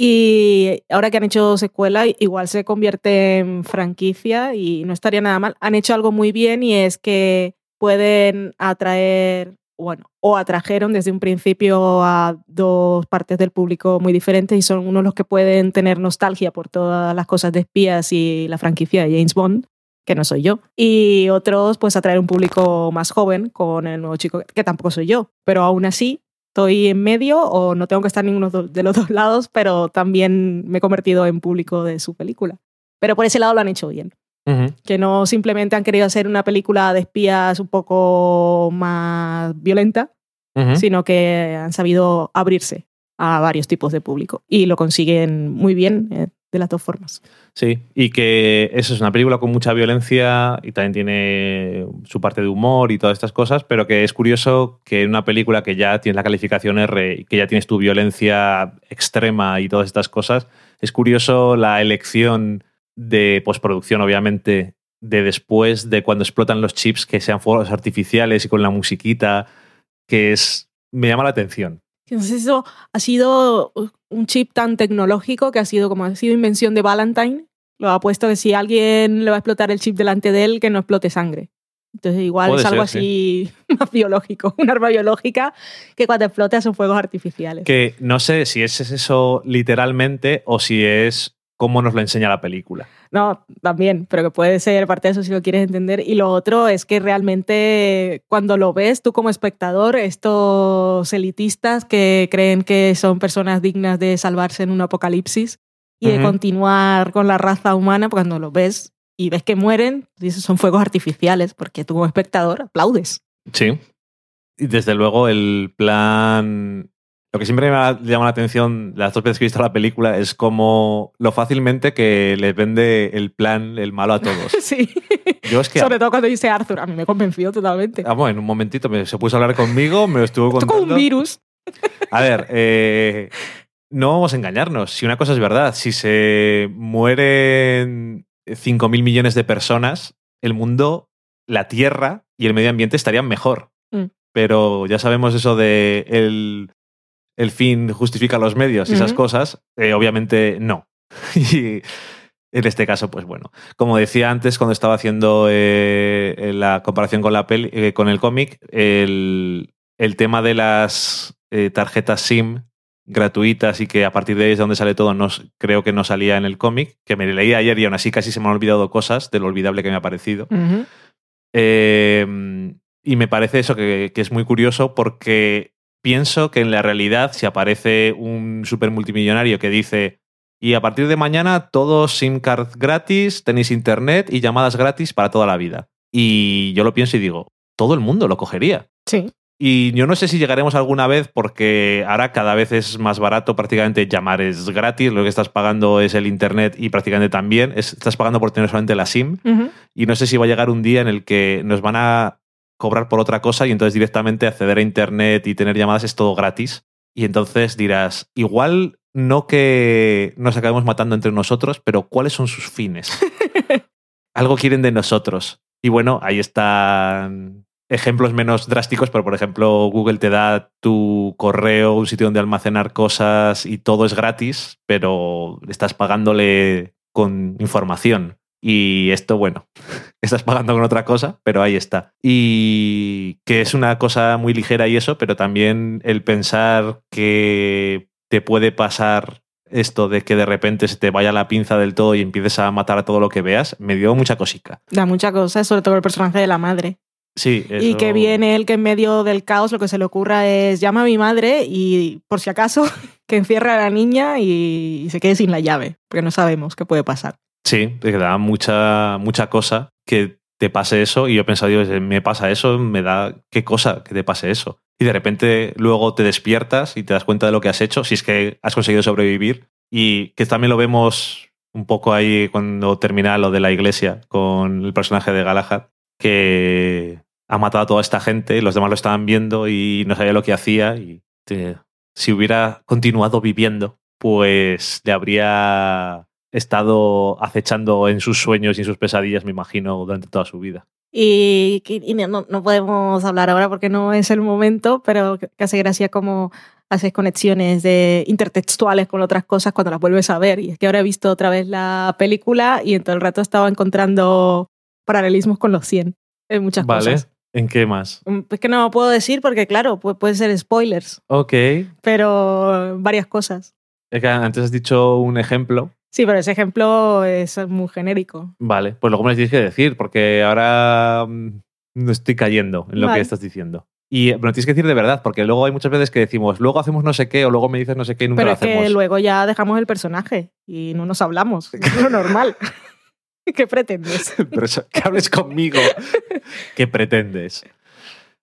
Y ahora que han hecho secuela, igual se convierte en franquicia y no estaría nada mal. Han hecho algo muy bien y es que pueden atraer, bueno, o atrajeron desde un principio a dos partes del público muy diferentes y son unos los que pueden tener nostalgia por todas las cosas de espías y la franquicia de James Bond que no soy yo. Y otros, pues atraer un público más joven con el nuevo chico, que tampoco soy yo. Pero aún así, estoy en medio o no tengo que estar en ninguno de los dos lados, pero también me he convertido en público de su película. Pero por ese lado lo han hecho bien. Ujú. Que no simplemente han querido hacer una película de espías un poco más violenta, Ujú. sino que han sabido abrirse a varios tipos de público. Y lo consiguen muy bien eh, de las dos formas. Sí, y que eso es una película con mucha violencia y también tiene su parte de humor y todas estas cosas, pero que es curioso que en una película que ya tienes la calificación R y que ya tienes tu violencia extrema y todas estas cosas, es curioso la elección de postproducción, obviamente, de después de cuando explotan los chips que sean fuegos artificiales y con la musiquita, que es me llama la atención. Entonces eso ha sido un chip tan tecnológico que ha sido como ha sido invención de Valentine. Lo ha puesto que si alguien le va a explotar el chip delante de él, que no explote sangre. Entonces igual Puede es algo ser, así [laughs] más biológico, un arma biológica que cuando explota son fuegos artificiales. Que no sé si es eso literalmente o si es cómo nos lo enseña la película. No, también, pero que puede ser parte de eso si lo quieres entender. Y lo otro es que realmente cuando lo ves tú como espectador, estos elitistas que creen que son personas dignas de salvarse en un apocalipsis y de continuar con la raza humana, pues cuando lo ves y ves que mueren, dices son fuegos artificiales, porque tú como espectador aplaudes. Sí. Y desde luego el plan... Lo que siempre me ha- llama la atención las dos veces que he visto la película es como lo fácilmente que les vende el plan, el malo a todos. [laughs] sí. Yo es que... Sobre todo cuando dice Arthur, a mí me convenció totalmente. Vamos, en un momentito me, se puso a hablar conmigo, me lo estuvo Esto contando. como un virus. A ver, eh, no vamos a engañarnos. Si una cosa es verdad, si se mueren 5.000 millones de personas, el mundo, la Tierra y el medio ambiente estarían mejor. Mm. Pero ya sabemos eso de el, el fin justifica los medios y esas cosas. eh, obviamente no. [laughs] y en este caso, pues bueno. Como decía antes, cuando estaba haciendo eh, la comparación con, la peli, eh, con el cómic, el, el tema de las tarjetas SIM gratuitas y que a partir de ahí es donde sale todo, no, creo que no salía en el cómic, que me leí ayer y aún así casi se me han olvidado cosas de lo olvidable que me ha parecido. Eh, Y me parece eso que, que es muy curioso porque pienso que en la realidad, si aparece un super multimillonario que dice, y a partir de mañana todos SIM cards gratis, tenéis internet y llamadas gratis para toda la vida. Y yo lo pienso y digo, todo el mundo lo cogería. Sí. Y yo no sé si llegaremos alguna vez porque ahora cada vez es más barato, prácticamente llamar es gratis, lo que estás pagando es el internet y prácticamente también es- estás pagando por tener solamente la SIM. Y no sé si va a llegar un día en el que nos van a cobrar por otra cosa y entonces directamente acceder a internet y tener llamadas es todo gratis. Y entonces dirás, igual no que nos acabemos matando entre nosotros, pero ¿cuáles son sus fines? [laughs] Algo quieren de nosotros. Y bueno, ahí están ejemplos menos drásticos, pero por ejemplo, Google te da tu correo, un sitio donde almacenar cosas y todo es gratis, pero estás pagándole con información. Y esto, bueno, [laughs] estás pagando con otra cosa, pero ahí está. Y que es una cosa muy ligera y eso, pero también el pensar que te puede pasar esto de que de repente se te vaya la pinza del todo y empieces a matar a todo lo que veas, me dio mucha cosica. Da mucha cosa, sobre todo el personaje de la madre. Sí, Y que viene él que en medio del caos lo que se le ocurra es llama a mi madre y por si acaso [laughs] que encierra a la niña y se quede sin la llave, porque no sabemos qué puede pasar. Sí, te da mucha, mucha cosa que te pase eso y yo he pensado, Dios, me pasa eso, me da qué cosa que te pase eso. Y de repente luego te despiertas y te das cuenta de lo que has hecho, si es que has conseguido sobrevivir. Y que también lo vemos un poco ahí cuando termina lo de la iglesia con el personaje de Galahad, que ha matado a toda esta gente los demás lo estaban viendo y no sabía lo que hacía. Y te- si hubiera continuado viviendo, pues le habría estado acechando en sus sueños y en sus pesadillas, me imagino, durante toda su vida. Y, y no, no podemos hablar ahora porque no es el momento, pero que hace gracia como haces conexiones de intertextuales con otras cosas cuando las vuelves a ver. Y es que ahora he visto otra vez la película y en todo el rato estaba encontrando paralelismos con los 100 en muchas ¿Vale? cosas. ¿En qué más? Mm, Es que no lo puedo decir porque, claro, pu- puede ser spoilers, Ok. pero varias cosas. Es que antes has dicho un ejemplo. Sí, pero ese ejemplo es muy genérico. Vale, pues luego me lo tienes que decir, porque ahora mm, no estoy cayendo en lo Vale. que estás diciendo. Y me lo tienes que decir de verdad, porque luego hay muchas veces que decimos, luego hacemos no sé qué, o luego me dices no sé qué y nunca Pero lo es que hacemos. luego ya dejamos el personaje y no nos hablamos, [laughs] es lo normal. [laughs] ¿Qué pretendes? [laughs] Pero eso, que hables conmigo. ¿Qué pretendes?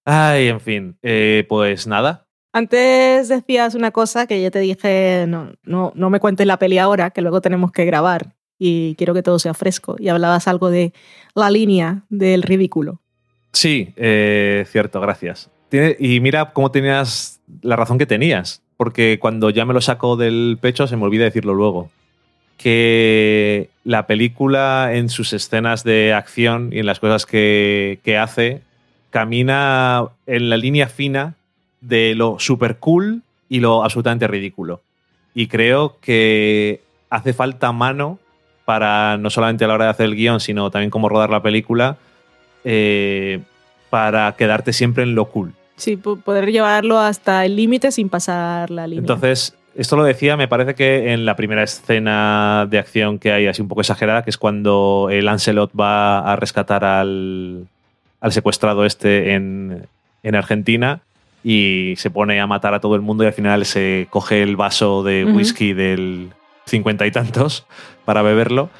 Ay, en fin. Eh, pues nada. Antes decías una cosa que ya te dije, no, no, no me cuentes la peli ahora, que luego tenemos que grabar y quiero que todo sea fresco. Y hablabas algo de la línea del ridículo. Sí, eh, cierto, gracias. Y mira cómo tenías la razón que tenías, porque cuando ya me lo saco del pecho se me olvida decirlo luego. Que la película en sus escenas de acción y en las cosas que, que hace camina en la línea fina de lo super cool y lo absolutamente ridículo. Y creo que hace falta mano para no solamente a la hora de hacer el guion, sino también cómo rodar la película, eh, para quedarte siempre en lo cool. Sí, po- poder llevarlo hasta el límite sin pasar la línea. Entonces, esto lo decía, me parece que en la primera escena de acción que hay, así un poco exagerada, que es cuando el Lancelot va a rescatar al, al secuestrado este en, en Argentina y se pone a matar a todo el mundo y al final se coge el vaso de whisky del cincuenta y tantos para beberlo.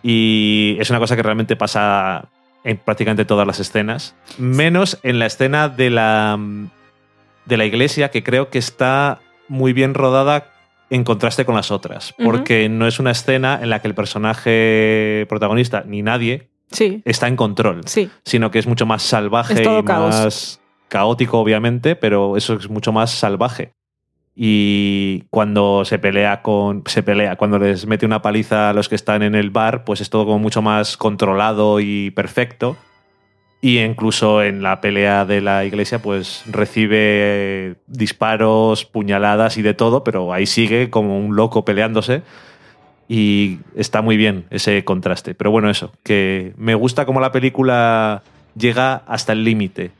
Y es una cosa que realmente pasa en prácticamente todas las escenas, menos en la escena de la, de la iglesia, que creo que está muy bien rodada en contraste con las otras, porque no es una escena en la que el personaje protagonista ni nadie Sí, está en control, sí. sino que es mucho más salvaje y caos. más caótico, obviamente, pero eso es mucho más salvaje. Y cuando se pelea con. Se pelea, cuando les mete una paliza a los que están en el bar, pues es todo como mucho más controlado y perfecto. Y incluso en la pelea de la iglesia, pues recibe disparos, puñaladas y de todo, pero ahí sigue como un loco peleándose. Y está muy bien ese contraste. Pero bueno, eso, que me gusta cómo la película llega hasta el límite.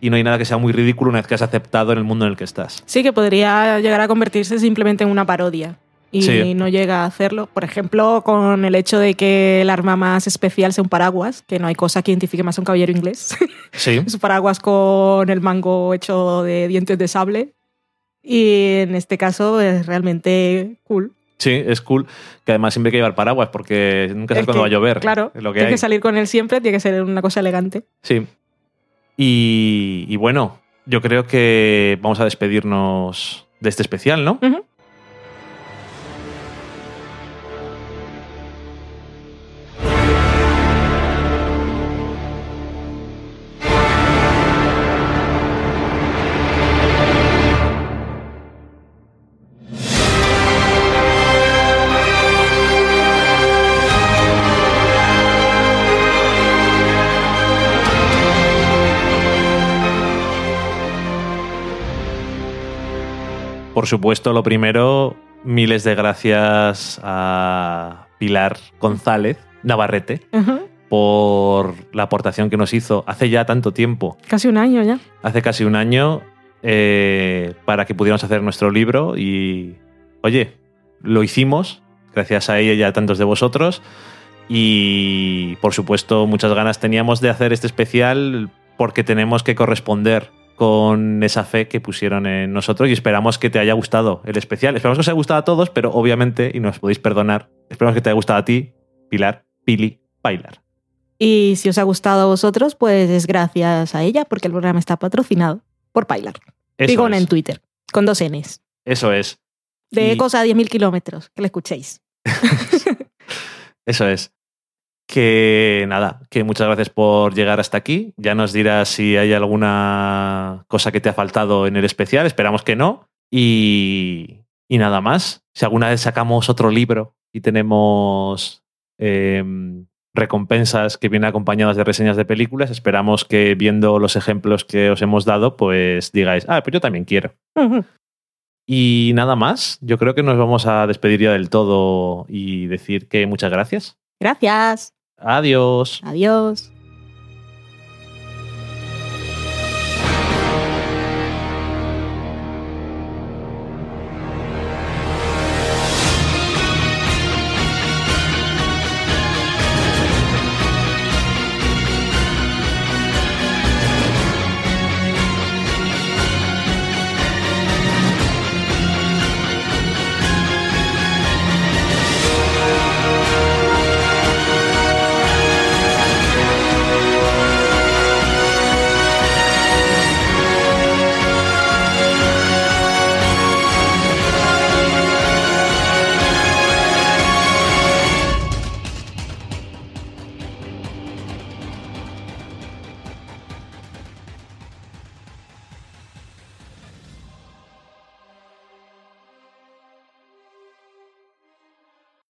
Y no hay nada que sea muy ridículo una vez que has aceptado en el mundo en el que estás. Sí, que podría llegar a convertirse simplemente en una parodia. y Sí. no llega a hacerlo. Por ejemplo, con el hecho de que el arma más especial sea un paraguas, que no hay cosa que identifique más a un caballero inglés. [laughs] Sí. es un paraguas con el mango hecho de dientes de sable. Y en este caso es realmente cool. Sí, es cool. Que además siempre hay que llevar paraguas porque nunca sabes Es cuándo va a llover. Claro, lo que tienes hay. que salir con él siempre, tiene que ser una cosa elegante. Sí. Y, bueno, yo creo que vamos a despedirnos de este especial, ¿no? Por supuesto, lo primero, miles de gracias a Pilar González Navarrete por la aportación que nos hizo hace ya tanto tiempo, Casi un año ya. hace casi un año, eh, para que pudiéramos hacer nuestro libro. Y, oye, lo hicimos, gracias a ella y a tantos de vosotros. Y, por supuesto, muchas ganas teníamos de hacer este especial porque tenemos que corresponder con esa fe que pusieron en nosotros y esperamos que te haya gustado el especial. Esperamos que os haya gustado a todos, pero obviamente, y nos podéis perdonar, esperamos que te haya gustado a ti, Pilar, Pili, Bailar. Y si os ha gustado a vosotros, pues es gracias a ella, porque el programa está patrocinado por Pilar. Es. en Twitter, con dos Ns. Eso es. De Y- Ecos a 10.000 kilómetros, que le escuchéis. [laughs] Eso es. Que nada, que muchas gracias por llegar hasta aquí. Ya nos dirás si hay alguna cosa que te ha faltado en el especial. Esperamos que no. Y, y nada más. Si alguna vez sacamos otro libro y tenemos em, recompensas que vienen acompañadas de reseñas de películas, esperamos que viendo los ejemplos que os hemos dado, pues digáis, ah, pues yo también quiero. Y nada más. Yo creo que nos vamos a despedir ya del todo y decir que muchas gracias. Gracias. Adiós. Adiós.